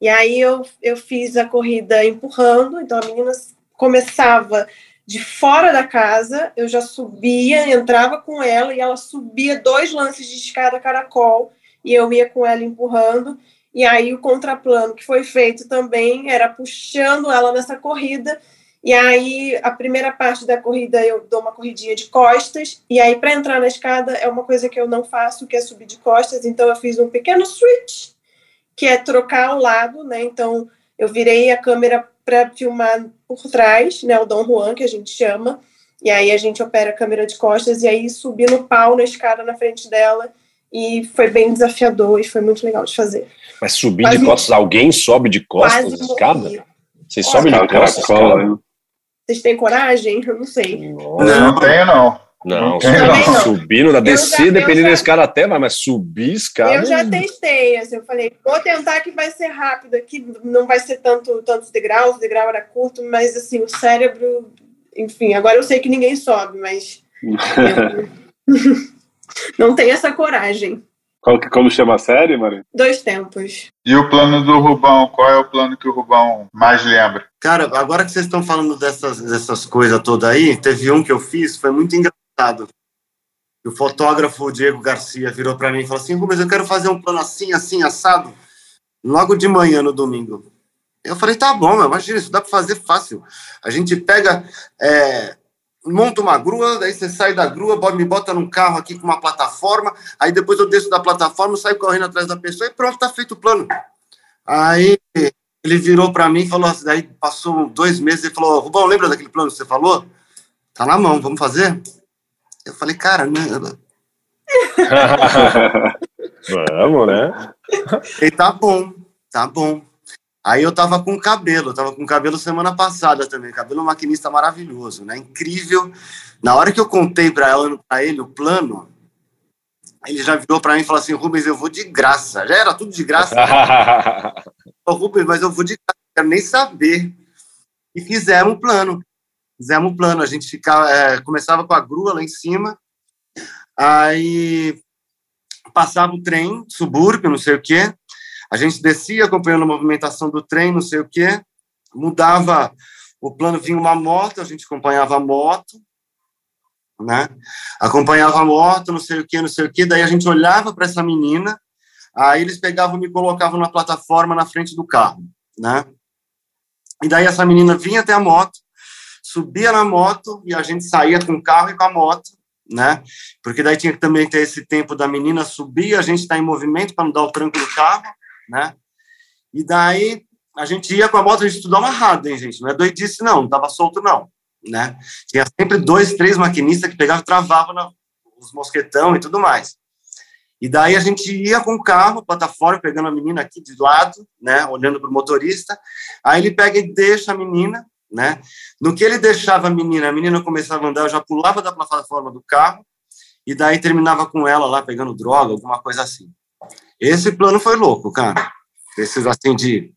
E aí eu, eu fiz a corrida empurrando, então a menina começava de fora da casa, eu já subia, entrava com ela e ela subia dois lances de escada caracol e eu ia com ela empurrando. E aí o contraplano que foi feito também era puxando ela nessa corrida e aí, a primeira parte da corrida eu dou uma corridinha de costas, e aí para entrar na escada é uma coisa que eu não faço, que é subir de costas, então eu fiz um pequeno switch, que é trocar o lado, né? Então eu virei a câmera para filmar por trás, né, o Dom Juan, que a gente chama, e aí a gente opera a câmera de costas, e aí subi no pau na escada na frente dela, e foi bem desafiador, e foi muito legal de fazer. Mas subir Quase de costas, alguém sobe de costas na escada? Vocês sobem de costas, cara? Vocês têm coragem? Eu não sei. Não, não tenho, não. Não, não. subindo da descer, dependendo da escada até vai, mas subir escada. Eu já testei, assim, eu falei, vou tentar que vai ser rápido aqui, não vai ser tanto tantos degraus, o degrau era curto, mas assim, o cérebro, enfim, agora eu sei que ninguém sobe, mas [laughs] eu, não tem essa coragem. Qual, como chama a série, Maria? Dois tempos. E o plano do Rubão? Qual é o plano que o Rubão mais lembra? Cara, agora que vocês estão falando dessas, dessas coisas todas aí, teve um que eu fiz, foi muito engraçado. O fotógrafo Diego Garcia virou para mim e falou assim: Rubens, eu quero fazer um plano assim, assim, assado, logo de manhã no domingo. Eu falei: tá bom, meu, imagina, isso dá para fazer fácil. A gente pega. É, monta uma grua, daí você sai da grua, me bota num carro aqui com uma plataforma, aí depois eu desço da plataforma, saio correndo atrás da pessoa e pronto, tá feito o plano. Aí ele virou para mim e falou assim, daí passou dois meses e falou, Rubão, lembra daquele plano que você falou? Tá na mão, vamos fazer? Eu falei, cara, né? [laughs] vamos, né? E tá bom, tá bom. Aí eu tava com cabelo, eu tava com cabelo semana passada também, cabelo maquinista maravilhoso, né? Incrível. Na hora que eu contei para ele o plano, ele já virou para mim e falou assim: Rubens, eu vou de graça. Já era tudo de graça. [laughs] Né? Rubens, mas eu vou de graça, não quero nem saber. E fizemos o plano. Fizemos o plano. A gente ficava, é, começava com a grua lá em cima, aí passava o trem, subúrbio, não sei o quê. A gente descia acompanhando a movimentação do trem, não sei o quê. Mudava o plano, vinha uma moto, a gente acompanhava a moto né? Acompanhava a moto, não sei o que, não sei o que. Daí a gente olhava para essa menina, aí eles pegavam e me colocavam na plataforma na frente do carro, né? E daí essa menina vinha até a moto, subia na moto e a gente saía com o carro e com a moto, né? Porque daí tinha que também ter esse tempo da menina subir, a gente está em movimento para não dar o tranco do carro, né? E daí a gente ia com a moto, a gente tudo amarrado, hein, gente? Não é doidice, não, não tava solto, não né? Tinha sempre dois, três maquinistas que pegavam travavam os mosquetão e tudo mais. E daí a gente ia com o carro, plataforma, pegando a menina aqui de lado, né, olhando para o motorista. Aí ele pega e deixa a menina, né? No que ele deixava a menina, a menina começava a andar, eu já pulava da plataforma do carro e daí terminava com ela lá pegando droga, alguma coisa assim. Esse plano foi louco, cara. Esses assim de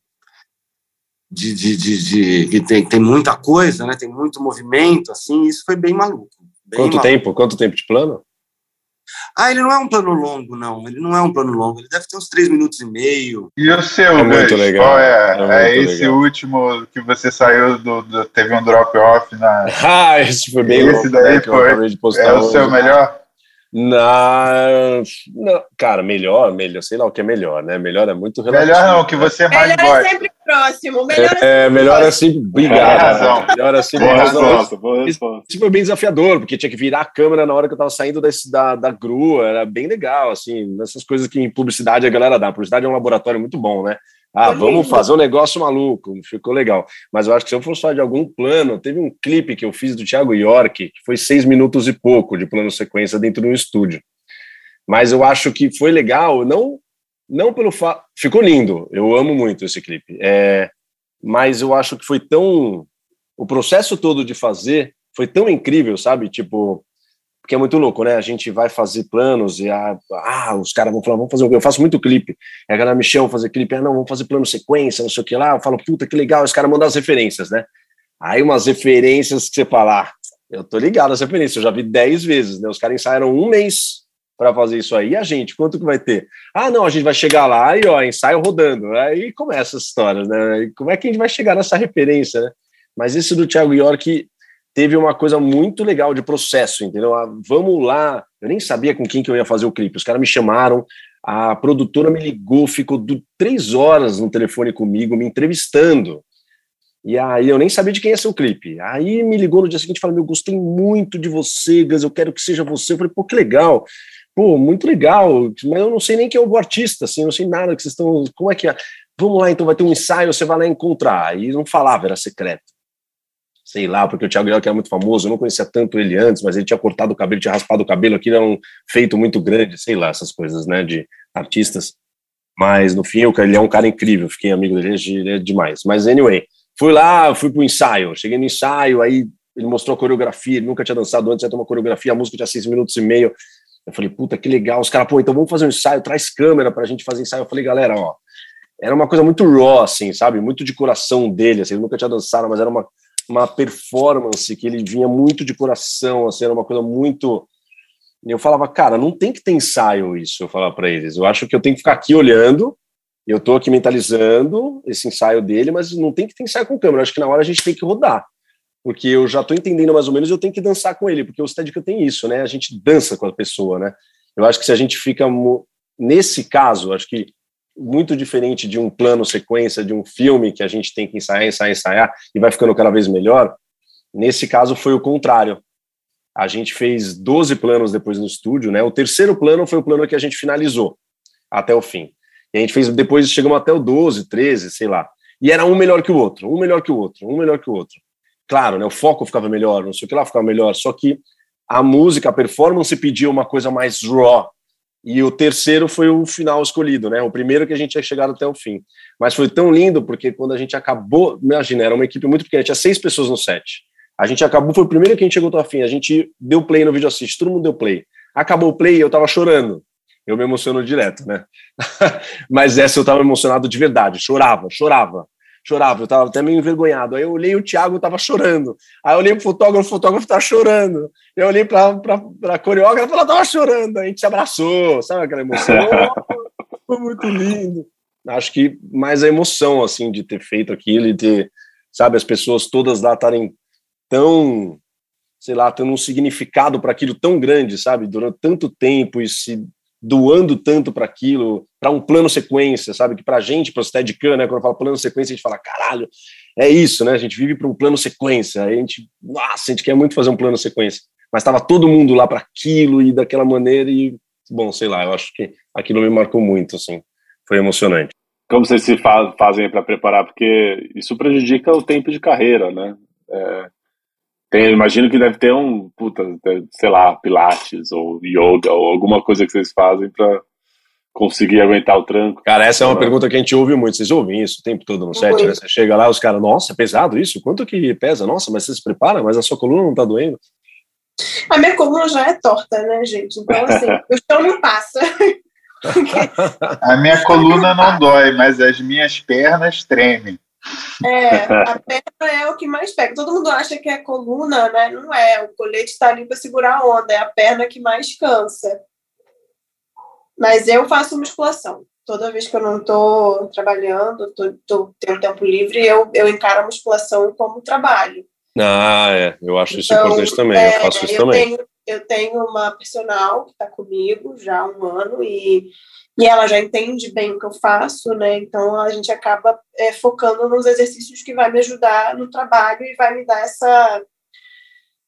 de, de, de, de, que tem, tem muita coisa, né? Tem muito movimento, assim, isso foi bem maluco. Bem Quanto maluco. tempo? Quanto tempo de plano? Ah, ele não é um plano longo, não. Ele não é um plano longo. Ele deve ter uns três minutos e meio. E o seu, É muito legal. Qual é? É É, esse legal. último que você saiu do, do- teve um drop off na. [laughs] Ah, esse foi bem Esse louco, daí né, que eu foi- acabei de postar É o hoje. seu melhor? Na... não, cara, melhor, melhor, sei lá o que é melhor, né? Melhor é muito relativo. Melhor não, o que você mais Melhor é gosta. sempre próximo. Melhor é É, melhor é sempre. Obrigado. Razão. Melhor é sempre. Boa resposta, boa resposta. Isso foi bem desafiador, porque tinha que virar a câmera na hora que eu tava saindo desse, da, da grua, era bem legal, assim, essas coisas que em publicidade a galera dá. Publicidade é um laboratório muito bom, né? Ah, vamos fazer um negócio maluco, ficou legal. Mas eu acho que se eu fosse falar de algum plano, teve um clipe que eu fiz do Thiago York, que foi seis minutos e pouco de plano sequência dentro de um estúdio. Mas eu acho que foi legal, não, não pelo fato. Ficou lindo, eu amo muito esse clipe. É, mas eu acho que foi tão. O processo todo de fazer foi tão incrível, sabe? Tipo, porque é muito louco, né? A gente vai fazer planos e a, ah, os caras vão falar, vamos fazer um. Eu faço muito clipe. E a galera me chama fazer clipe, ah, não, vamos fazer plano sequência, não sei o que lá. Eu falo, puta, que legal, os caras mandam as referências, né? Aí umas referências que você fala, ah, eu tô ligado às referências, eu já vi 10 vezes, né? Os caras ensaiaram um mês para fazer isso aí. E a gente, quanto que vai ter? Ah, não, a gente vai chegar lá e, ó, ensaio rodando. Aí começa as histórias, né? E como é que a gente vai chegar nessa referência, né? Mas esse do Thiago York teve uma coisa muito legal de processo, entendeu? Ah, vamos lá. Eu nem sabia com quem que eu ia fazer o clipe. Os caras me chamaram, a produtora me ligou, ficou três horas no telefone comigo, me entrevistando. E aí eu nem sabia de quem ia ser o clipe. Aí me ligou no dia seguinte e falou: Meu, gostei muito de você, Gus, eu quero que seja você. Eu falei, pô, que legal. Pô, muito legal, mas eu não sei nem quem é o artista, assim, não sei nada que vocês estão. Como é que é? Vamos lá, então vai ter um ensaio, você vai lá encontrar. Aí não falava, era secreto. Sei lá, porque o Thiago York era muito famoso, eu não conhecia tanto ele antes, mas ele tinha cortado o cabelo, tinha raspado o cabelo, aquilo era um feito muito grande, sei lá, essas coisas, né, de artistas. Mas no fim, ele é um cara incrível, fiquei amigo dele, ele é demais. Mas anyway, fui lá, fui pro ensaio, cheguei no ensaio, aí ele mostrou a coreografia, ele nunca tinha dançado antes, ter uma coreografia, a música tinha seis minutos e meio. Eu falei, puta, que legal. Os caras, pô, então vamos fazer um ensaio, traz câmera pra gente fazer ensaio. Eu falei, galera, ó, era uma coisa muito raw, assim, sabe? Muito de coração dele, assim, ele nunca tinha dançado, mas era uma, uma performance que ele vinha muito de coração, assim, era uma coisa muito. Eu falava, cara, não tem que ter ensaio isso, eu falava para eles. Eu acho que eu tenho que ficar aqui olhando, eu tô aqui mentalizando esse ensaio dele, mas não tem que ter ensaio com câmera. Eu acho que na hora a gente tem que rodar. Porque eu já tô entendendo mais ou menos, eu tenho que dançar com ele, porque o Steadicam tem isso, né? A gente dança com a pessoa, né? Eu acho que se a gente fica. Nesse caso, acho que muito diferente de um plano sequência de um filme que a gente tem que ensaiar, ensaiar, ensaiar e vai ficando cada vez melhor. Nesse caso foi o contrário. A gente fez 12 planos depois no estúdio, né? O terceiro plano foi o plano que a gente finalizou até o fim. E a gente fez depois chegamos até o 12, 13, sei lá. E era um melhor que o outro, um melhor que o outro, um melhor que o outro. Claro, né? O foco ficava melhor, não sei o que lá ficava melhor, só que a música, a performance pedia uma coisa mais raw, e o terceiro foi o final escolhido, né? O primeiro que a gente tinha chegado até o fim. Mas foi tão lindo porque quando a gente acabou, imagina, era uma equipe muito pequena, tinha seis pessoas no set. A gente acabou, foi o primeiro que a gente chegou até o fim. A gente deu play no vídeo assist, todo mundo deu play. Acabou o play eu tava chorando. Eu me emociono direto, né? [laughs] Mas essa eu tava emocionado de verdade, chorava, chorava chorava, eu tava até meio envergonhado. Aí eu olhei o Thiago tava chorando. Aí eu olhei pro fotógrafo, o fotógrafo tava chorando. Eu olhei pra, pra, pra coreógrafa, ela tava chorando. A gente se abraçou, sabe aquela emoção? [laughs] Foi muito lindo. Acho que mais a emoção, assim, de ter feito aquilo e ter, sabe, as pessoas todas lá estarem tão, sei lá, tendo um significado para aquilo tão grande, sabe, durante tanto tempo e se doando tanto para aquilo, para um plano sequência, sabe? Que para a gente, para o Steadicam, né? Quando eu falo plano sequência, a gente fala, caralho, é isso, né? A gente vive para um plano sequência. A gente, nossa, a gente quer muito fazer um plano sequência. Mas estava todo mundo lá para aquilo e daquela maneira e, bom, sei lá, eu acho que aquilo me marcou muito, assim. Foi emocionante. Como vocês se fazem para preparar? Porque isso prejudica o tempo de carreira, né? É, tem, imagino que deve ter um, puta, sei lá, pilates ou yoga ou alguma coisa que vocês fazem para conseguir aguentar o tranco. Cara, essa é uma pergunta que a gente ouve muito. Vocês ouvem isso o tempo todo no set, né? Você chega lá, os caras, nossa, é pesado isso? Quanto que pesa? Nossa, mas você se prepara, mas a sua coluna não tá doendo? A minha coluna já é torta, né, gente? Então, assim, [laughs] o chão não passa. [laughs] a minha coluna não dói, mas as minhas pernas tremem. É, a perna é o que mais pega. Todo mundo acha que é coluna, né? Não é. O colete está ali para segurar a onda, é a perna que mais cansa. Mas eu faço musculação. Toda vez que eu não estou trabalhando, tô, tô, tenho tempo livre, eu, eu encaro a musculação como trabalho. Ah, é. Eu acho isso então, importante também. É, eu faço isso eu também. Tenho, eu tenho uma personal que está comigo já há um ano e e ela já entende bem o que eu faço, né? Então a gente acaba é, focando nos exercícios que vai me ajudar no trabalho e vai me dar essa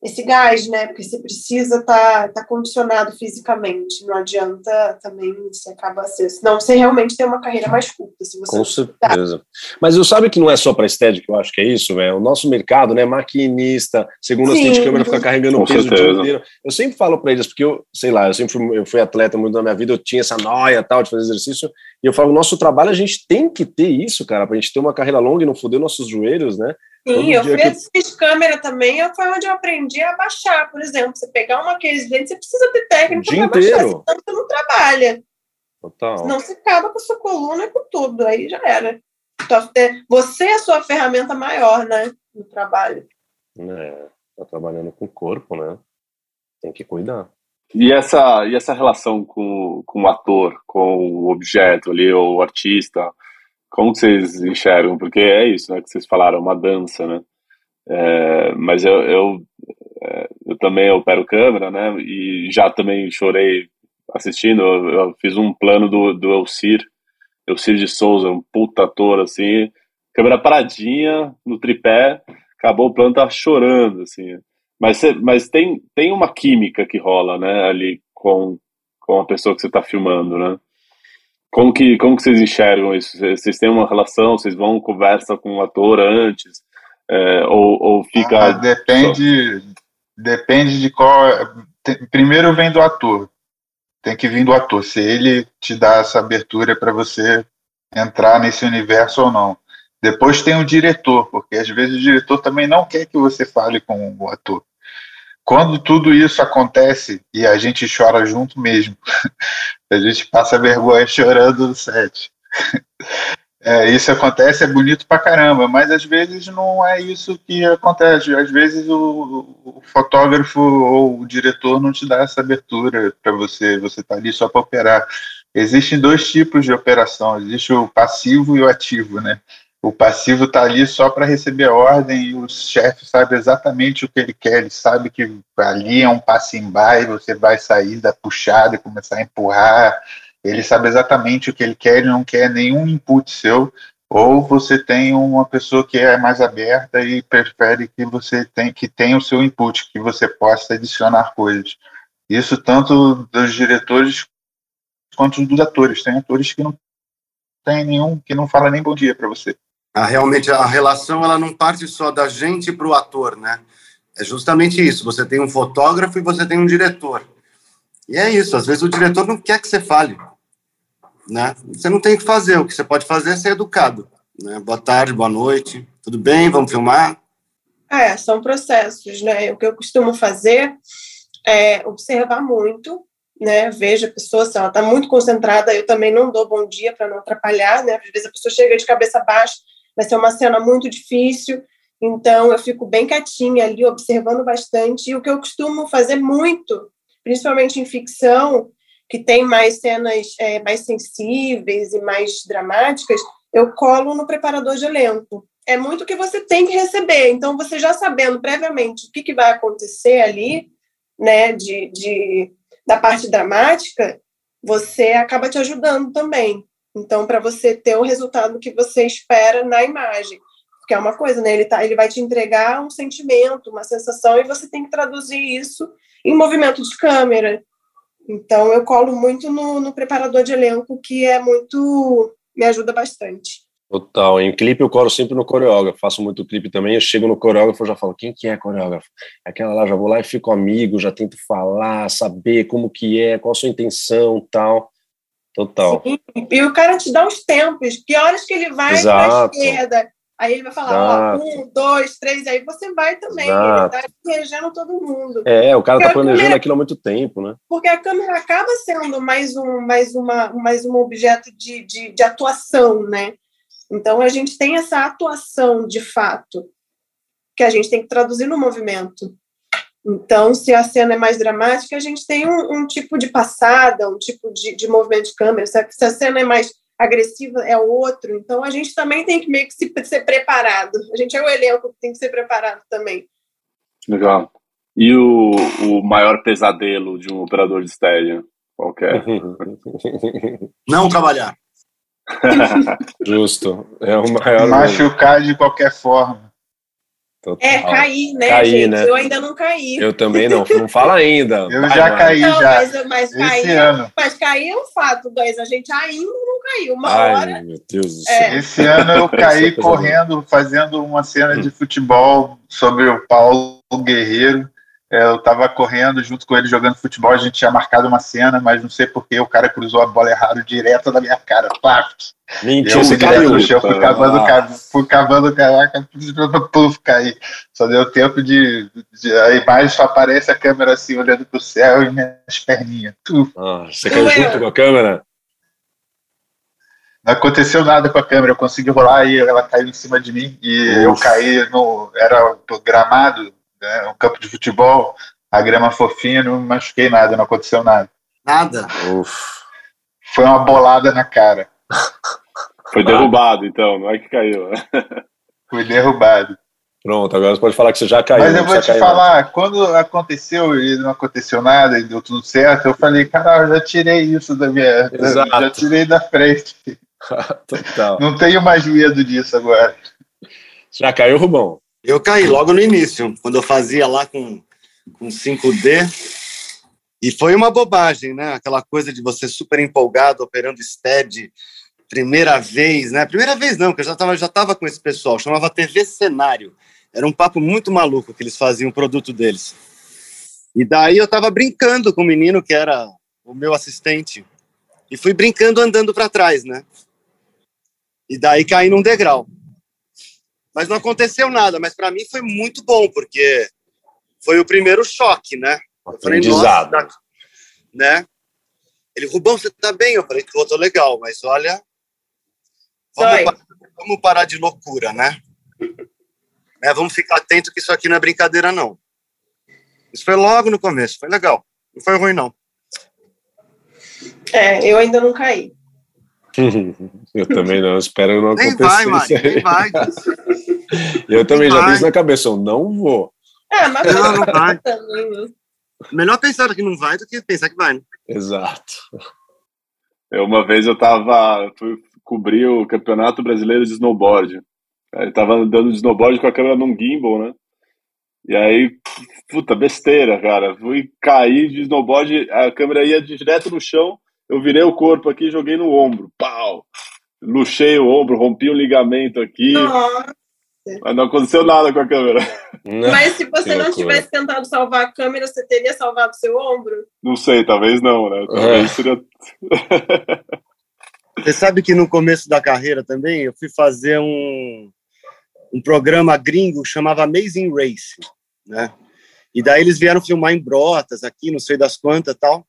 esse gás, né? Porque você precisa estar tá, tá condicionado fisicamente. Não adianta também você acaba ser. Senão você realmente tem uma carreira mais curta. Se você Com certeza. Mas eu sabe que não é só para estética que eu acho que é isso, velho. O nosso mercado, né? Maquinista, segundo Sim. assistente de câmera, fica carregando Com peso certeza. o dia inteiro. Eu sempre falo para eles, porque eu, sei lá, eu sempre fui, eu fui atleta muito na minha vida, eu tinha essa noia tal de fazer exercício. E eu falo, o nosso trabalho a gente tem que ter isso, cara, para a gente ter uma carreira longa e não foder nossos joelhos, né? Sim, eu fiz, que... câmera também, foi onde eu aprendi a baixar, por exemplo. Você pegar uma case lente, você precisa ter técnica para baixar, senão você não trabalha. Total. Senão você acaba com a sua coluna e com tudo, aí já era. Então, é, você é a sua ferramenta maior, né, no trabalho. É, tá trabalhando com o corpo, né? Tem que cuidar. E essa, e essa relação com, com o ator, com o objeto ali, ou o artista, como vocês enxergam? Porque é isso, né, que vocês falaram, uma dança, né? É, mas eu, eu, é, eu também opero câmera, né? E já também chorei assistindo. Eu, eu fiz um plano do, do Elcir, Elcir de Souza, um puta ator, assim, câmera paradinha no tripé, acabou o plano, tava chorando, assim. Mas, mas tem, tem uma química que rola, né, ali com, com a pessoa que você está filmando, né? Como que, como que vocês enxergam isso? Vocês têm uma relação, vocês vão conversa com o ator antes? É, ou, ou fica. Ah, depende, depende de qual. Primeiro vem do ator. Tem que vir do ator. Se ele te dá essa abertura para você entrar nesse universo ou não. Depois tem o diretor, porque às vezes o diretor também não quer que você fale com o ator. Quando tudo isso acontece e a gente chora junto mesmo, [laughs] a gente passa vergonha chorando no set. [laughs] É, isso acontece, é bonito pra caramba, mas às vezes não é isso que acontece. Às vezes o, o fotógrafo ou o diretor não te dá essa abertura para você, você tá ali só para operar. Existem dois tipos de operação, existe o passivo e o ativo, né? O passivo está ali só para receber ordem e o chefe sabe exatamente o que ele quer. Ele sabe que ali é um passe em e você vai sair da puxada e começar a empurrar. Ele sabe exatamente o que ele quer, ele não quer nenhum input seu. Ou você tem uma pessoa que é mais aberta e prefere que você tem, que tenha o seu input, que você possa adicionar coisas. Isso tanto dos diretores quanto dos atores. Tem atores que não tem nenhum, que não fala nem bom dia para você a, realmente a relação ela não parte só da gente para o ator, né? É justamente isso. Você tem um fotógrafo e você tem um diretor. E é isso, às vezes o diretor não quer que você fale. Né? Você não tem que fazer, o que você pode fazer é ser educado. Né? Boa tarde, boa noite, tudo bem, vamos filmar? É, são processos, né? O que eu costumo fazer é observar muito, né? Veja a pessoa, se ela está muito concentrada, eu também não dou bom dia para não atrapalhar, né? Às vezes a pessoa chega de cabeça baixa, vai ser uma cena muito difícil, então eu fico bem quietinha ali, observando bastante. E o que eu costumo fazer muito, principalmente em ficção, que tem mais cenas é, mais sensíveis e mais dramáticas, eu colo no preparador de elenco. É muito o que você tem que receber. Então, você já sabendo previamente o que, que vai acontecer ali, né, de, de, da parte dramática, você acaba te ajudando também. Então, para você ter o resultado que você espera na imagem. Porque é uma coisa, né? Ele, tá, ele vai te entregar um sentimento, uma sensação, e você tem que traduzir isso em movimento de câmera. Então, eu colo muito no, no preparador de elenco, que é muito. me ajuda bastante. Total. Em clipe eu colo sempre no coreógrafo. Faço muito clipe também. Eu chego no coreógrafo e já falo, quem que é coreógrafo? Aquela lá, já vou lá e fico amigo, já tento falar, saber como que é, qual a sua intenção tal. Total. Sim. E o cara te dá os tempos. Que horas que ele vai para a esquerda? Aí ele vai falar, ó, um, dois, três, aí você vai também. Exato. Ele tá regendo todo mundo. É, o cara tá porque tá planejando câmera, aquilo há muito tempo, né? Porque a câmera acaba sendo mais um, mais uma, mais um objeto de, de, de atuação, né? Então, a gente tem essa atuação de fato, que a gente tem que traduzir no movimento. Então, se a cena é mais dramática, a gente tem um, um tipo de passada, um tipo de, de movimento de câmera. Se a, se a, cena é mais agressiva, é outro. Então, a gente também tem que meio que se, ser preparado. A gente é o elenco que tem que ser preparado também. Legal. E o, o maior pesadelo de um operador de estéreo? Qual é? [laughs] Não trabalhar. [laughs] Justo. É o maior. Machucar de qualquer forma. Total. É, cair, né, cair, gente? Né? Eu ainda não caí. Eu também não. Não fala ainda. [laughs] Eu Vai, já caí, não, já. Mas, mas, cair, ano. mas cair é um fato, dois. A gente ainda não caiu. Uma Ai, hora. Meu Deus do céu. É. Esse ano eu [laughs] caí correndo, fazendo uma cena de futebol sobre o Paulo Guerreiro. É, eu estava correndo junto com ele jogando futebol, a gente tinha marcado uma cena, mas não sei porquê o cara cruzou a bola errado direto na minha cara. Pá! Mentira, você caiu. No chão, fui cavando, ah. fui cavando caraca, puf, caí. Só deu tempo de, de, A imagem só aparece a câmera assim, olhando para o céu e minhas perninhas. Ah, você caiu junto com a câmera? Não aconteceu nada com a câmera, eu consegui rolar e ela caiu em cima de mim e Uf. eu caí no. Era gramado né, um campo de futebol, a grama fofinha, não machuquei nada, não aconteceu nada. Nada? Uf. Foi uma bolada na cara. Foi derrubado, então, não é que caiu. Fui derrubado. Pronto, agora você pode falar que você já caiu. Mas eu vou te falar, quando aconteceu e não aconteceu nada e deu tudo certo, eu falei, cara, eu já tirei isso da minha. Exato. Já tirei da frente. [laughs] Total. Não tenho mais medo disso agora. Já caiu, Rubão? Eu caí logo no início, quando eu fazia lá com, com 5D. E foi uma bobagem, né? Aquela coisa de você super empolgado, operando STED, primeira vez, né? Primeira vez não, porque eu já estava já tava com esse pessoal, chamava TV Cenário. Era um papo muito maluco que eles faziam o produto deles. E daí eu estava brincando com o menino que era o meu assistente. E fui brincando andando para trás, né? E daí caí num degrau. Mas não aconteceu nada, mas para mim foi muito bom, porque foi o primeiro choque, né? Eu falei, nossa, né? Ele, Rubão, você tá bem? Eu falei, tô, tô legal, mas olha, vamos, parar, vamos parar de loucura, né? É, vamos ficar atento que isso aqui não é brincadeira, não. Isso foi logo no começo, foi legal. Não foi ruim, não. É, eu ainda não caí. [laughs] eu também não, espero não nem acontecer. Vai, Mari, nem vai. [laughs] eu também nem já vai. penso na cabeça, eu não vou. É, mas não, não [laughs] vai. Né? Melhor pensar que não vai do que pensar que vai, né? Exato. Eu, uma vez eu tava, fui cobrir o Campeonato Brasileiro de Snowboard. Eu tava andando de snowboard com a câmera num gimbal, né? E aí, puta, besteira, cara. Fui cair de snowboard, a câmera ia direto no chão, eu virei o corpo aqui e joguei no ombro. Pau! Luxei o ombro, rompi o ligamento aqui. Mas não aconteceu nada com a câmera. Mas se você não tivesse tentado salvar a câmera, você teria salvado seu ombro? Não sei, talvez não, né? Talvez é. seria. [laughs] Você sabe que no começo da carreira também eu fui fazer um, um programa gringo que chamava Amazing Race, né? E daí eles vieram filmar em Brotas, aqui, não sei das quantas tal.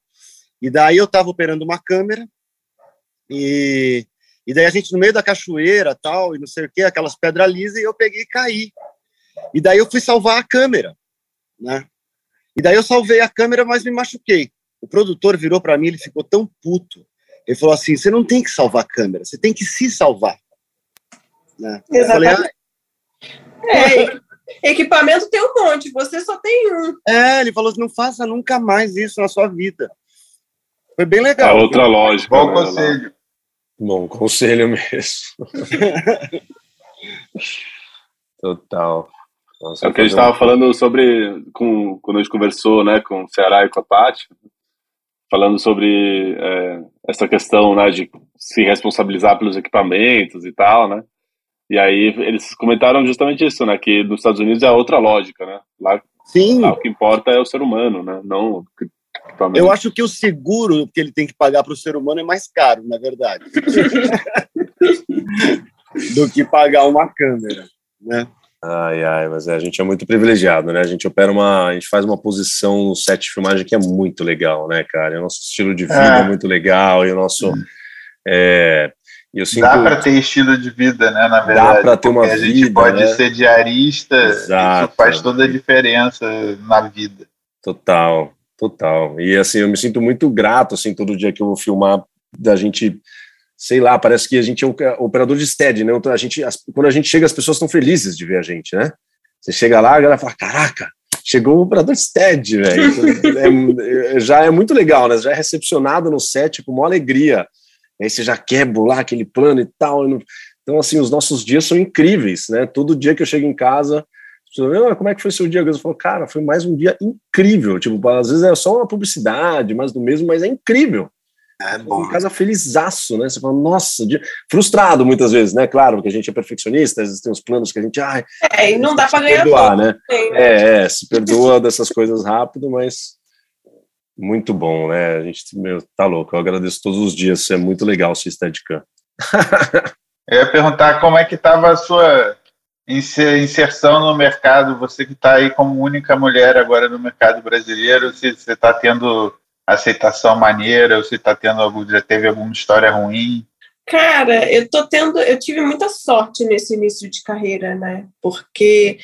E daí eu estava operando uma câmera e, e daí a gente no meio da cachoeira tal, e não sei o que, aquelas pedras lisas, e eu peguei e caí. E daí eu fui salvar a câmera, né? E daí eu salvei a câmera, mas me machuquei. O produtor virou para mim, ele ficou tão puto. Ele falou assim: você não tem que salvar a câmera, você tem que se salvar. Né? Exatamente. Falei, ah, é, [laughs] equipamento tem um monte, você só tem um. É, ele falou assim: não faça nunca mais isso na sua vida. Foi bem legal. A outra lógica. Bom né? conselho. Bom conselho mesmo. [laughs] Total. Nossa, é o que a gente estava um... falando sobre, com, quando a gente conversou né, com o Ceará e com a Tati, falando sobre é, essa questão né, de se responsabilizar pelos equipamentos e tal, né? E aí eles comentaram justamente isso, né? Que nos Estados Unidos é outra lógica, né? Lá, Sim. Lá, o que importa é o ser humano, né? Não eu acho que o seguro que ele tem que pagar para o ser humano é mais caro, na verdade, [laughs] do que pagar uma câmera, né? Ai, ai, mas é, a gente é muito privilegiado, né? A gente opera uma. A gente faz uma posição no set de filmagem que é muito legal, né, cara? E o nosso estilo de vida é, é muito legal, e o nosso. É, eu sinto, dá para ter estilo de vida, né? Na verdade, dá para ter uma a vida. A gente pode né? ser diarista, Exato. isso faz toda a diferença na vida. Total, total. E assim, eu me sinto muito grato, assim, todo dia que eu vou filmar, da gente sei lá, parece que a gente é um operador de stead, né? Então, a gente, as, quando a gente chega, as pessoas estão felizes de ver a gente, né? Você chega lá, a galera fala, caraca, chegou um operador de stead, velho. Então, [laughs] é, já é muito legal, né? Já é recepcionado no set com uma alegria. Aí você já quer bolar aquele plano e tal. Então, assim, os nossos dias são incríveis, né? Todo dia que eu chego em casa, ah, como é que foi seu dia? Eu falo, cara, foi mais um dia incrível. Tipo, às vezes é só uma publicidade, mais do mesmo, mas é incrível. É bom. Em casa felizaço, né? Você fala, nossa, frustrado muitas vezes, né? Claro, porque a gente é perfeccionista, às vezes tem uns planos que a gente. Ai, é, e não dá para ganhar perdoar, né? Tem, né? É, é, se perdoa dessas coisas rápido, mas muito bom, né? A gente, meu, tá louco. Eu agradeço todos os dias, é muito legal o Steadicam. [laughs] Eu ia perguntar como é que estava a sua inserção no mercado, você que está aí como única mulher agora no mercado brasileiro, se você está tendo aceitação maneira, ou se tá tendo algum, já teve alguma história ruim? Cara, eu tô tendo, eu tive muita sorte nesse início de carreira, né? Porque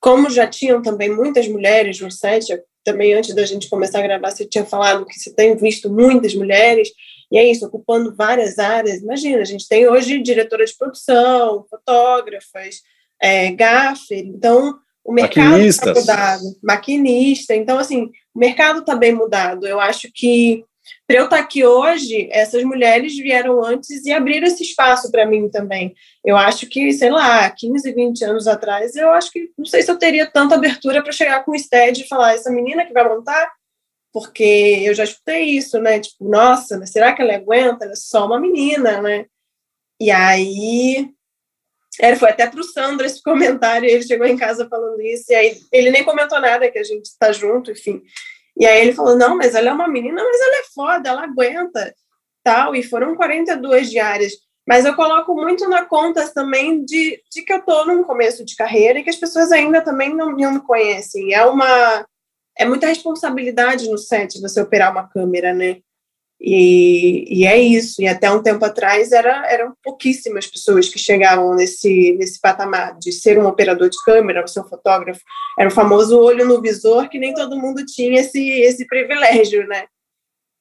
como já tinham também muitas mulheres no set, também antes da gente começar a gravar, você tinha falado que você tem visto muitas mulheres, e é isso, ocupando várias áreas. Imagina, a gente tem hoje diretora de produção, fotógrafas, é, gaffer, então o mercado está mudado, maquinista. Então, assim, o mercado está bem mudado. Eu acho que para eu estar tá aqui hoje, essas mulheres vieram antes e abriram esse espaço para mim também. Eu acho que, sei lá, 15, 20 anos atrás, eu acho que não sei se eu teria tanta abertura para chegar com o stead e falar, essa menina que vai montar, porque eu já escutei isso, né? Tipo, nossa, mas será que ela aguenta? Ela é só uma menina, né? E aí era, foi até para o Sandro esse comentário, ele chegou em casa falando isso, e aí ele nem comentou nada, que a gente está junto, enfim. E aí ele falou, não, mas ela é uma menina, mas ela é foda, ela aguenta, tal, e foram 42 diárias. Mas eu coloco muito na conta também de, de que eu estou num começo de carreira e que as pessoas ainda também não, não me conhecem. É uma... É muita responsabilidade no set você operar uma câmera, né? E, e, é isso. E até um tempo atrás era, eram pouquíssimas pessoas que chegavam nesse, nesse patamar de ser um operador de câmera, ser um fotógrafo. Era o famoso olho no visor, que nem todo mundo tinha esse, esse privilégio, né?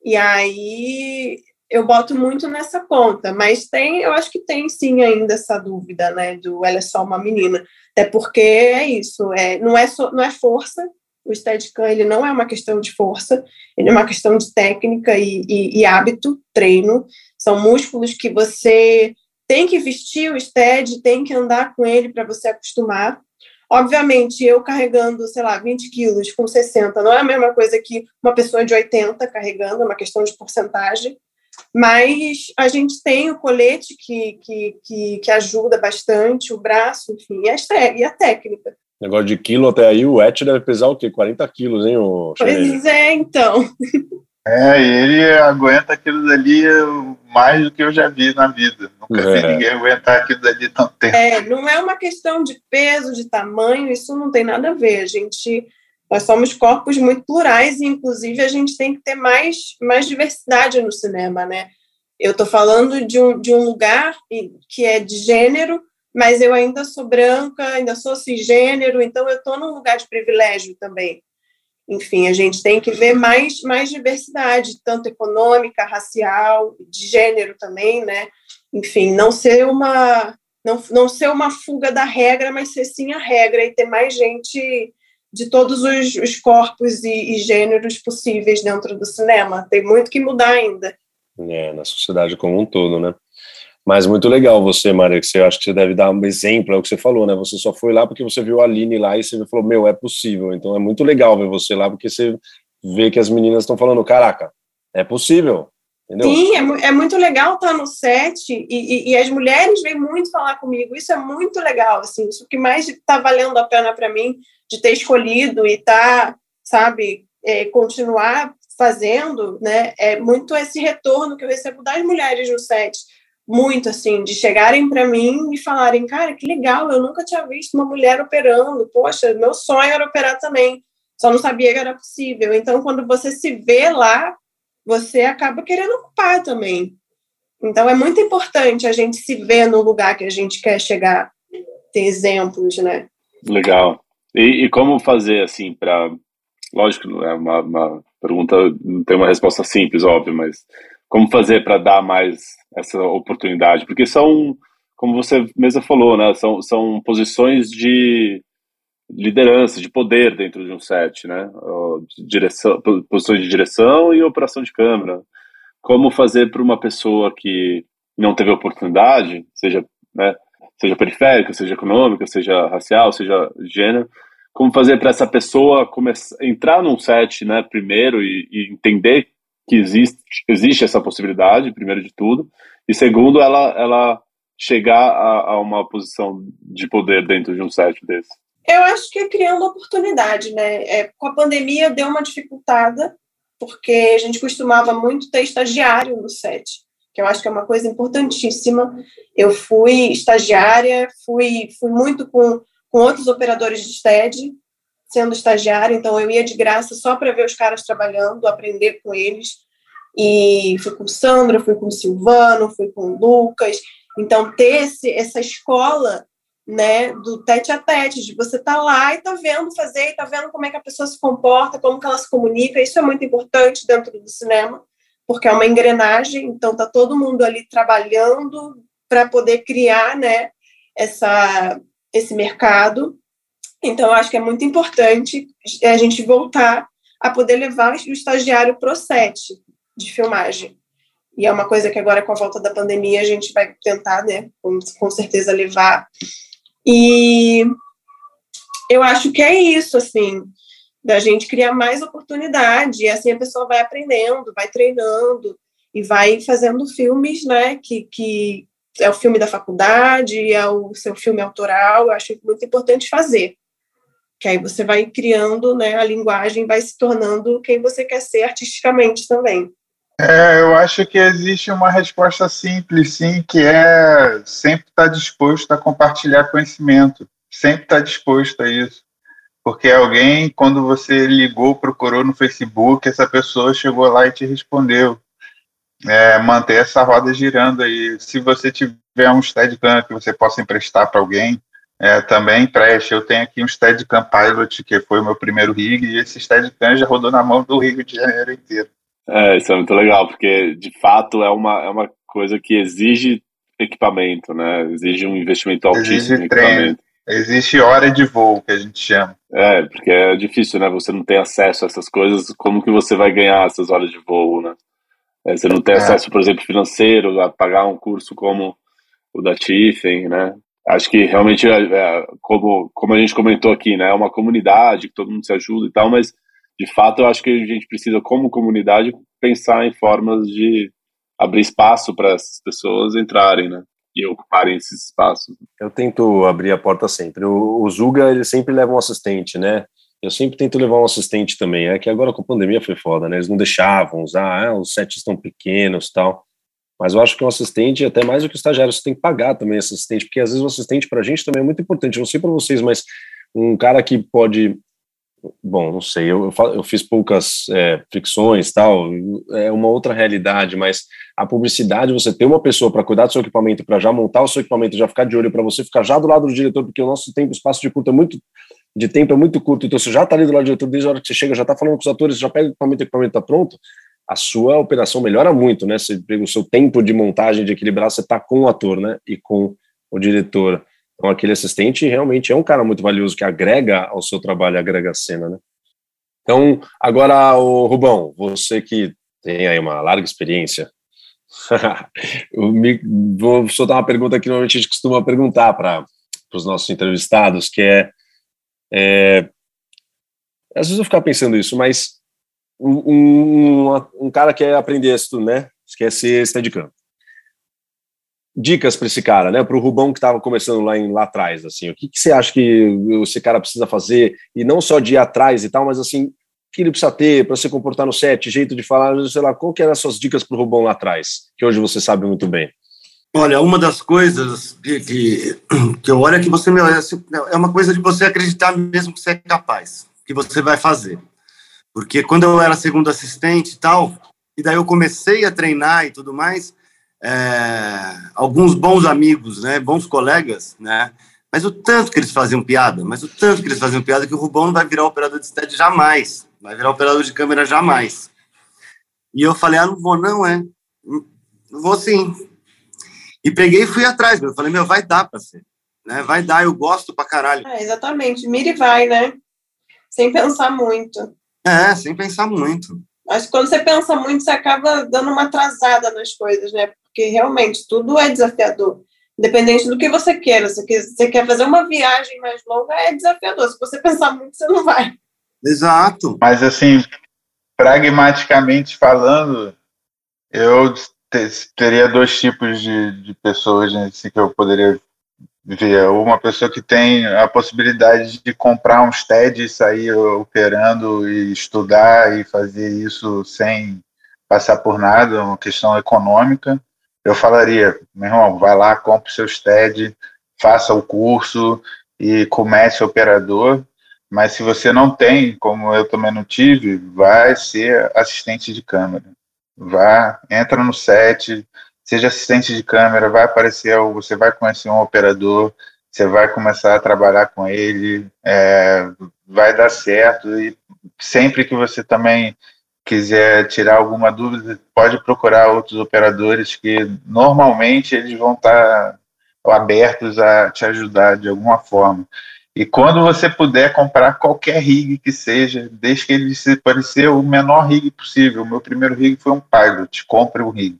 E aí eu boto muito nessa conta, mas tem, eu acho que tem sim ainda essa dúvida, né? Do ela é só uma menina. Até porque é isso, é, não, é so, não é força, o Steadicam ele não é uma questão de força, ele é uma questão de técnica e, e, e hábito, treino. São músculos que você tem que vestir o stead, tem que andar com ele para você acostumar. Obviamente, eu carregando, sei lá, 20 quilos com 60, não é a mesma coisa que uma pessoa de 80 carregando, é uma questão de porcentagem. Mas a gente tem o colete que, que, que, que ajuda bastante, o braço, enfim, e a, e a técnica. Negócio de quilo até aí, o Et deve pesar o quê? 40 quilos, hein, o Pois é, então. É, ele aguenta aquilo ali mais do que eu já vi na vida. Nunca é. vi ninguém aguentar aquilo dali tanto tempo. É, não é uma questão de peso, de tamanho, isso não tem nada a ver. A gente, nós somos corpos muito plurais e, inclusive, a gente tem que ter mais, mais diversidade no cinema, né? Eu estou falando de um, de um lugar que é de gênero, mas eu ainda sou branca, ainda sou cisgênero, então eu estou num lugar de privilégio também. Enfim, a gente tem que ver mais, mais diversidade, tanto econômica, racial, de gênero também, né? Enfim, não ser uma não, não ser uma fuga da regra, mas ser sim a regra e ter mais gente de todos os, os corpos e, e, gêneros possíveis dentro do cinema. Tem muito que mudar ainda. É, na sociedade como um todo, né? Mas muito legal você, Maria, que você acha que você deve dar um exemplo, é o que você falou, né? Você só foi lá porque você viu a Aline lá e você falou, meu, é possível. Então é muito legal ver você lá, porque você vê que as meninas estão falando, caraca, é possível. Entendeu? Sim, é, é muito legal estar no set e, e, e, as mulheres vêm muito falar comigo. Isso é muito legal, assim, isso que mais está valendo a pena para mim de ter escolhido e tá, sabe, é, continuar fazendo, né? É muito esse retorno que eu recebo das mulheres no set muito assim, de chegarem para mim e falarem, cara, que legal, eu nunca tinha visto uma mulher operando, poxa, meu sonho era operar também, só não sabia que era possível. Então, quando você se vê lá, você acaba querendo ocupar também. Então, é muito importante a gente se ver no lugar que a gente quer chegar, ter exemplos, né? Legal. E, e como fazer, assim, para. Lógico, é uma, uma pergunta, não tem uma resposta simples, óbvio, mas como fazer para dar mais essa oportunidade? Porque são, como você mesma falou, né, são, são posições de liderança, de poder dentro de um set, né? Direção, posições de direção e operação de câmera. Como fazer para uma pessoa que não teve oportunidade, seja, né, seja periférica, seja econômica, seja racial, seja gênero, como fazer para essa pessoa começar, entrar num set, né, primeiro e, e entender que existe, existe essa possibilidade, primeiro de tudo, e segundo, ela, ela chegar a, a uma posição de poder dentro de um set desse? Eu acho que é criando oportunidade, né? É, com a pandemia deu uma dificultada, porque a gente costumava muito ter estagiário no set, que eu acho que é uma coisa importantíssima. Eu fui estagiária, fui, fui muito com, com outros operadores de STED, sendo estagiária, então eu ia de graça só para ver os caras trabalhando, aprender com eles. E fui com o Sandro, fui com Silvano, fui com Lucas. Então, ter esse, essa escola né, do tete a tete, de você tá lá e tá vendo fazer, tá vendo como é que a pessoa se comporta, como que ela se comunica, isso é muito importante dentro do cinema, porque é uma engrenagem, então tá todo mundo ali trabalhando para poder criar, né, essa, esse mercado, então, acho que é muito importante a gente voltar a poder levar o estagiário para o set de filmagem. E é uma coisa que agora, com a volta da pandemia, a gente vai tentar, né, com, com certeza, levar. E eu acho que é isso, assim, da gente criar mais oportunidade, e assim a pessoa vai aprendendo, vai treinando, e vai fazendo filmes, né, que, que é o filme da faculdade, é o seu filme autoral, eu acho muito importante fazer que aí você vai criando, né, a linguagem vai se tornando quem você quer ser artisticamente também. É, eu acho que existe uma resposta simples, sim, que é sempre estar tá disposto a compartilhar conhecimento, sempre estar tá disposto a isso. Porque alguém, quando você ligou, procurou no Facebook, essa pessoa chegou lá e te respondeu. É, manter essa roda girando aí. Se você tiver um Steadicam que você possa emprestar para alguém, é, também empreste. Eu tenho aqui um Steadicam Pilot, que foi o meu primeiro rig, e esse Steadicam já rodou na mão do Rio de Janeiro inteiro. É, isso é muito legal, porque de fato é uma, é uma coisa que exige equipamento, né? Exige um investimento altíssimo exige em equipamento. Existe hora de voo, que a gente chama. É, porque é difícil, né? Você não tem acesso a essas coisas, como que você vai ganhar essas horas de voo, né? É, você não tem é. acesso, por exemplo, financeiro, a pagar um curso como o da Tiffen, né? Acho que realmente, é, é, como, como a gente comentou aqui, né, é uma comunidade que todo mundo se ajuda e tal, mas de fato eu acho que a gente precisa, como comunidade, pensar em formas de abrir espaço para essas pessoas entrarem, né? E ocuparem esses espaços. Eu tento abrir a porta sempre. O, o Zuga, ele sempre leva um assistente, né? Eu sempre tento levar um assistente também. É que agora com a pandemia foi foda, né? Eles não deixavam usar, ah, os sets estão pequenos tal. Mas eu acho que um assistente, até mais do que o estagiário, você tem que pagar também esse assistente, porque às vezes o assistente para a gente também é muito importante. Não sei para vocês, mas um cara que pode. Bom, não sei, eu, eu fiz poucas é, fricções tal, é uma outra realidade, mas a publicidade, você ter uma pessoa para cuidar do seu equipamento, para já montar o seu equipamento, já ficar de olho, para você ficar já do lado do diretor, porque o nosso tempo, espaço de curto é muito de tempo é muito curto, então você já está ali do lado do diretor, desde a hora que você chega, já está falando com os atores, já pega o equipamento, o equipamento está pronto, a sua operação melhora muito, né? Você pega o seu tempo de montagem, de equilibrar, você está com o ator, né? E com o diretor. Então, aquele assistente realmente é um cara muito valioso que agrega ao seu trabalho, agrega a cena, né? Então, agora, o Rubão, você que tem aí uma larga experiência, [laughs] vou soltar uma pergunta que normalmente a gente costuma perguntar para os nossos entrevistados, que é é, às vezes eu ficar pensando isso, mas um, um, um cara quer aprender isso, né? Quer ser steadicam. Dicas para esse cara, né? Para o Rubão que estava começando lá, em, lá atrás, assim, o que, que você acha que esse cara precisa fazer e não só de ir atrás e tal, mas assim, que ele precisa ter para se comportar no set, jeito de falar, sei lá, qual que eram as suas dicas para o Rubão lá atrás, que hoje você sabe muito bem? Olha, uma das coisas que, que, [clears throat] que eu olho é que você é uma coisa de você acreditar mesmo que você é capaz, que você vai fazer. Porque quando eu era segundo assistente e tal, e daí eu comecei a treinar e tudo mais, é, alguns bons amigos, né, bons colegas, né, mas o tanto que eles faziam piada, mas o tanto que eles faziam piada que o Rubão não vai virar operador de stead jamais, vai virar operador de câmera jamais. E eu falei, ah, não vou não, é, vou sim, e peguei e fui atrás, eu falei, meu, vai dar para ser. Né? Vai dar, eu gosto pra caralho. É, exatamente, mira e vai, né? Sem pensar muito. É, sem pensar muito. Mas quando você pensa muito, você acaba dando uma atrasada nas coisas, né? Porque realmente tudo é desafiador. Independente do que você queira. Se você quer fazer uma viagem mais longa, é desafiador. Se você pensar muito, você não vai. Exato. Mas, assim, pragmaticamente falando, eu teria dois tipos de, de pessoas assim, que eu poderia ver. Uma pessoa que tem a possibilidade de comprar um stead e sair operando e estudar e fazer isso sem passar por nada, uma questão econômica. Eu falaria, meu irmão, vai lá, compre seu stead, faça o curso e comece operador. Mas se você não tem, como eu também não tive, vai ser assistente de câmera Vá, entra no set, seja assistente de câmera, vai aparecer, você vai conhecer um operador, você vai começar a trabalhar com ele, é, vai dar certo e sempre que você também quiser tirar alguma dúvida, pode procurar outros operadores que normalmente eles vão estar abertos a te ajudar de alguma forma. E quando você puder comprar qualquer rig que seja, desde que ele se parecer o menor rig possível. O meu primeiro rig foi um Pilot, compre o rig.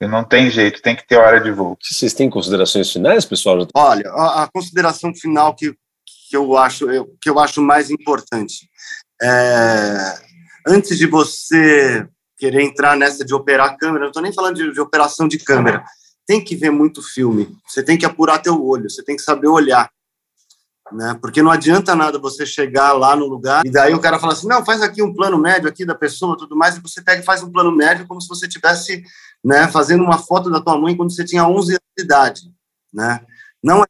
E não tem jeito, tem que ter hora de voo. Vocês têm considerações finais, pessoal? Olha, a, a consideração final que, que, eu acho, eu, que eu acho mais importante é, antes de você querer entrar nessa de operar câmera, não estou nem falando de, de operação de câmera, tem que ver muito filme, você tem que apurar teu olho, você tem que saber olhar né? Porque não adianta nada você chegar lá no lugar e daí o cara fala assim, não, faz aqui um plano médio aqui da pessoa, tudo mais, e você pega e faz um plano médio como se você tivesse, né, fazendo uma foto da tua mãe quando você tinha 11 anos de idade, né? Não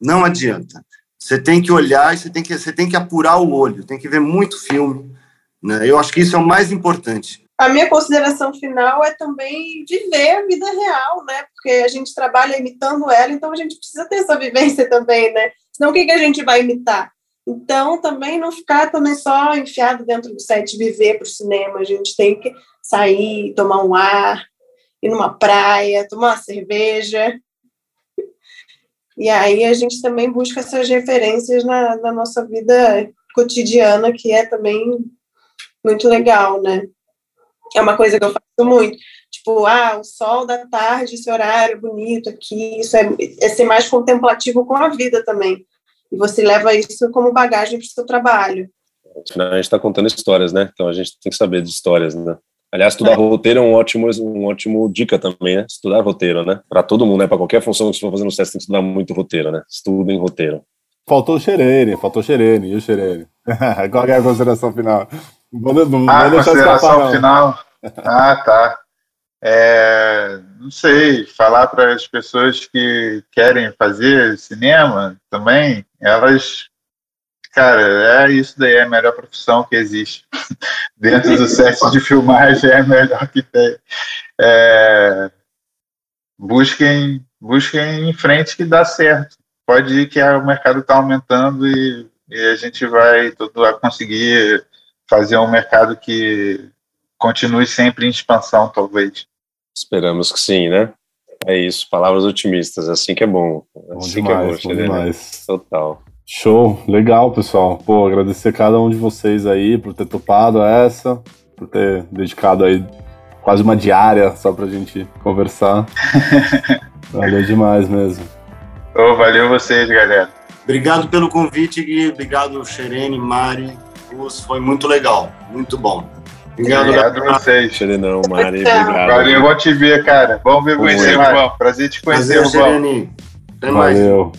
não adianta. Você tem que olhar e você tem que você tem que apurar o olho, tem que ver muito filme, né? Eu acho que isso é o mais importante. A minha consideração final é também viver a vida real, né? Porque a gente trabalha imitando ela, então a gente precisa ter essa vivência também, né? Senão o que, que a gente vai imitar? Então, também não ficar também só enfiado dentro do set, viver para o cinema. A gente tem que sair, tomar um ar, ir numa praia, tomar uma cerveja. E aí a gente também busca essas referências na, na nossa vida cotidiana, que é também muito legal, né? É uma coisa que eu faço muito. Tipo, ah, o sol da tarde, esse horário bonito aqui, isso é, é ser mais contemplativo com a vida também. E você leva isso como bagagem para o seu trabalho. Afinal, a gente está contando histórias, né? Então a gente tem que saber de histórias, né? Aliás, estudar é. roteiro é um ótimo, um ótimo dica também, né? Estudar roteiro, né? Para todo mundo, né? Para qualquer função que você for fazer no SESC, tem que estudar muito roteiro, né? Estudem roteiro. Faltou o Xerene, faltou o Xerene. E o Xerene? [laughs] Qual é a consideração final? Não não ah, consideração escapar, final? [laughs] Ah, tá. É, não sei, falar para as pessoas que querem fazer cinema também, elas cara, é isso daí, é a melhor profissão que existe. [laughs] Dentro do set de filmagem é a melhor que tem. É, busquem, busquem em frente que dá certo. Pode ir que o mercado está aumentando e, e, a gente vai tudo a conseguir fazer um mercado que continue sempre em expansão, talvez. Esperamos que sim, né? É isso, palavras otimistas, assim que é bom. Assim demais, que é bom, bom demais. Total. Show, legal, pessoal. Pô, agradecer cada um de vocês aí por ter topado essa, por ter dedicado aí quase uma diária só pra gente conversar. [laughs] valeu demais mesmo. Oh, valeu vocês, galera. Obrigado pelo convite, Gui. Obrigado, Xerene, Mari. Foi muito legal, muito bom. Obrigado, obrigado a vocês. Xerenão, Mari, obrigado. Valeu, bom te ver, cara. Bom ver você, irmão. Prazer te conhecer, Xerene. Até mais. Valeu.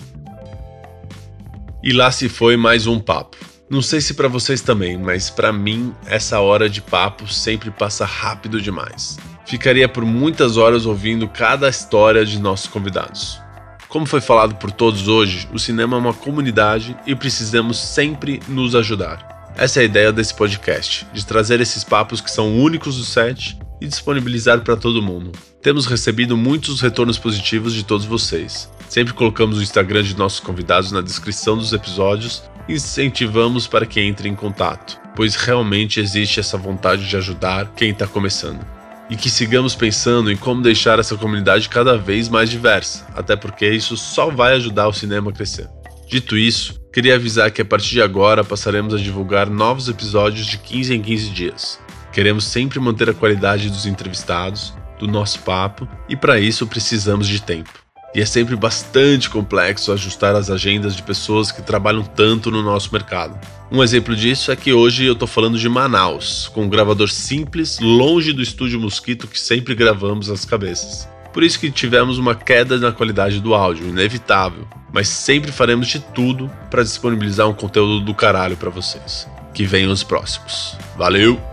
E lá se foi mais um papo. Não sei se para vocês também, mas para mim essa hora de papo sempre passa rápido demais. Ficaria por muitas horas ouvindo cada história de nossos convidados. Como foi falado por todos hoje, o cinema é uma comunidade e precisamos sempre nos ajudar. Essa é a ideia desse podcast, de trazer esses papos que são únicos do set e disponibilizar para todo mundo. Temos recebido muitos retornos positivos de todos vocês. Sempre colocamos o Instagram de nossos convidados na descrição dos episódios e incentivamos para que entre em contato, pois realmente existe essa vontade de ajudar quem está começando. E que sigamos pensando em como deixar essa comunidade cada vez mais diversa, até porque isso só vai ajudar o cinema a crescer. Dito isso, queria avisar que a partir de agora passaremos a divulgar novos episódios de 15 em 15 dias. Queremos sempre manter a qualidade dos entrevistados, do nosso papo, e para isso precisamos de tempo. E é sempre bastante complexo ajustar as agendas de pessoas que trabalham tanto no nosso mercado. Um exemplo disso é que hoje eu estou falando de Manaus, com um gravador simples, longe do estúdio Mosquito que sempre gravamos as cabeças. Por isso que tivemos uma queda na qualidade do áudio, inevitável, mas sempre faremos de tudo para disponibilizar um conteúdo do caralho para vocês. Que venham os próximos. Valeu!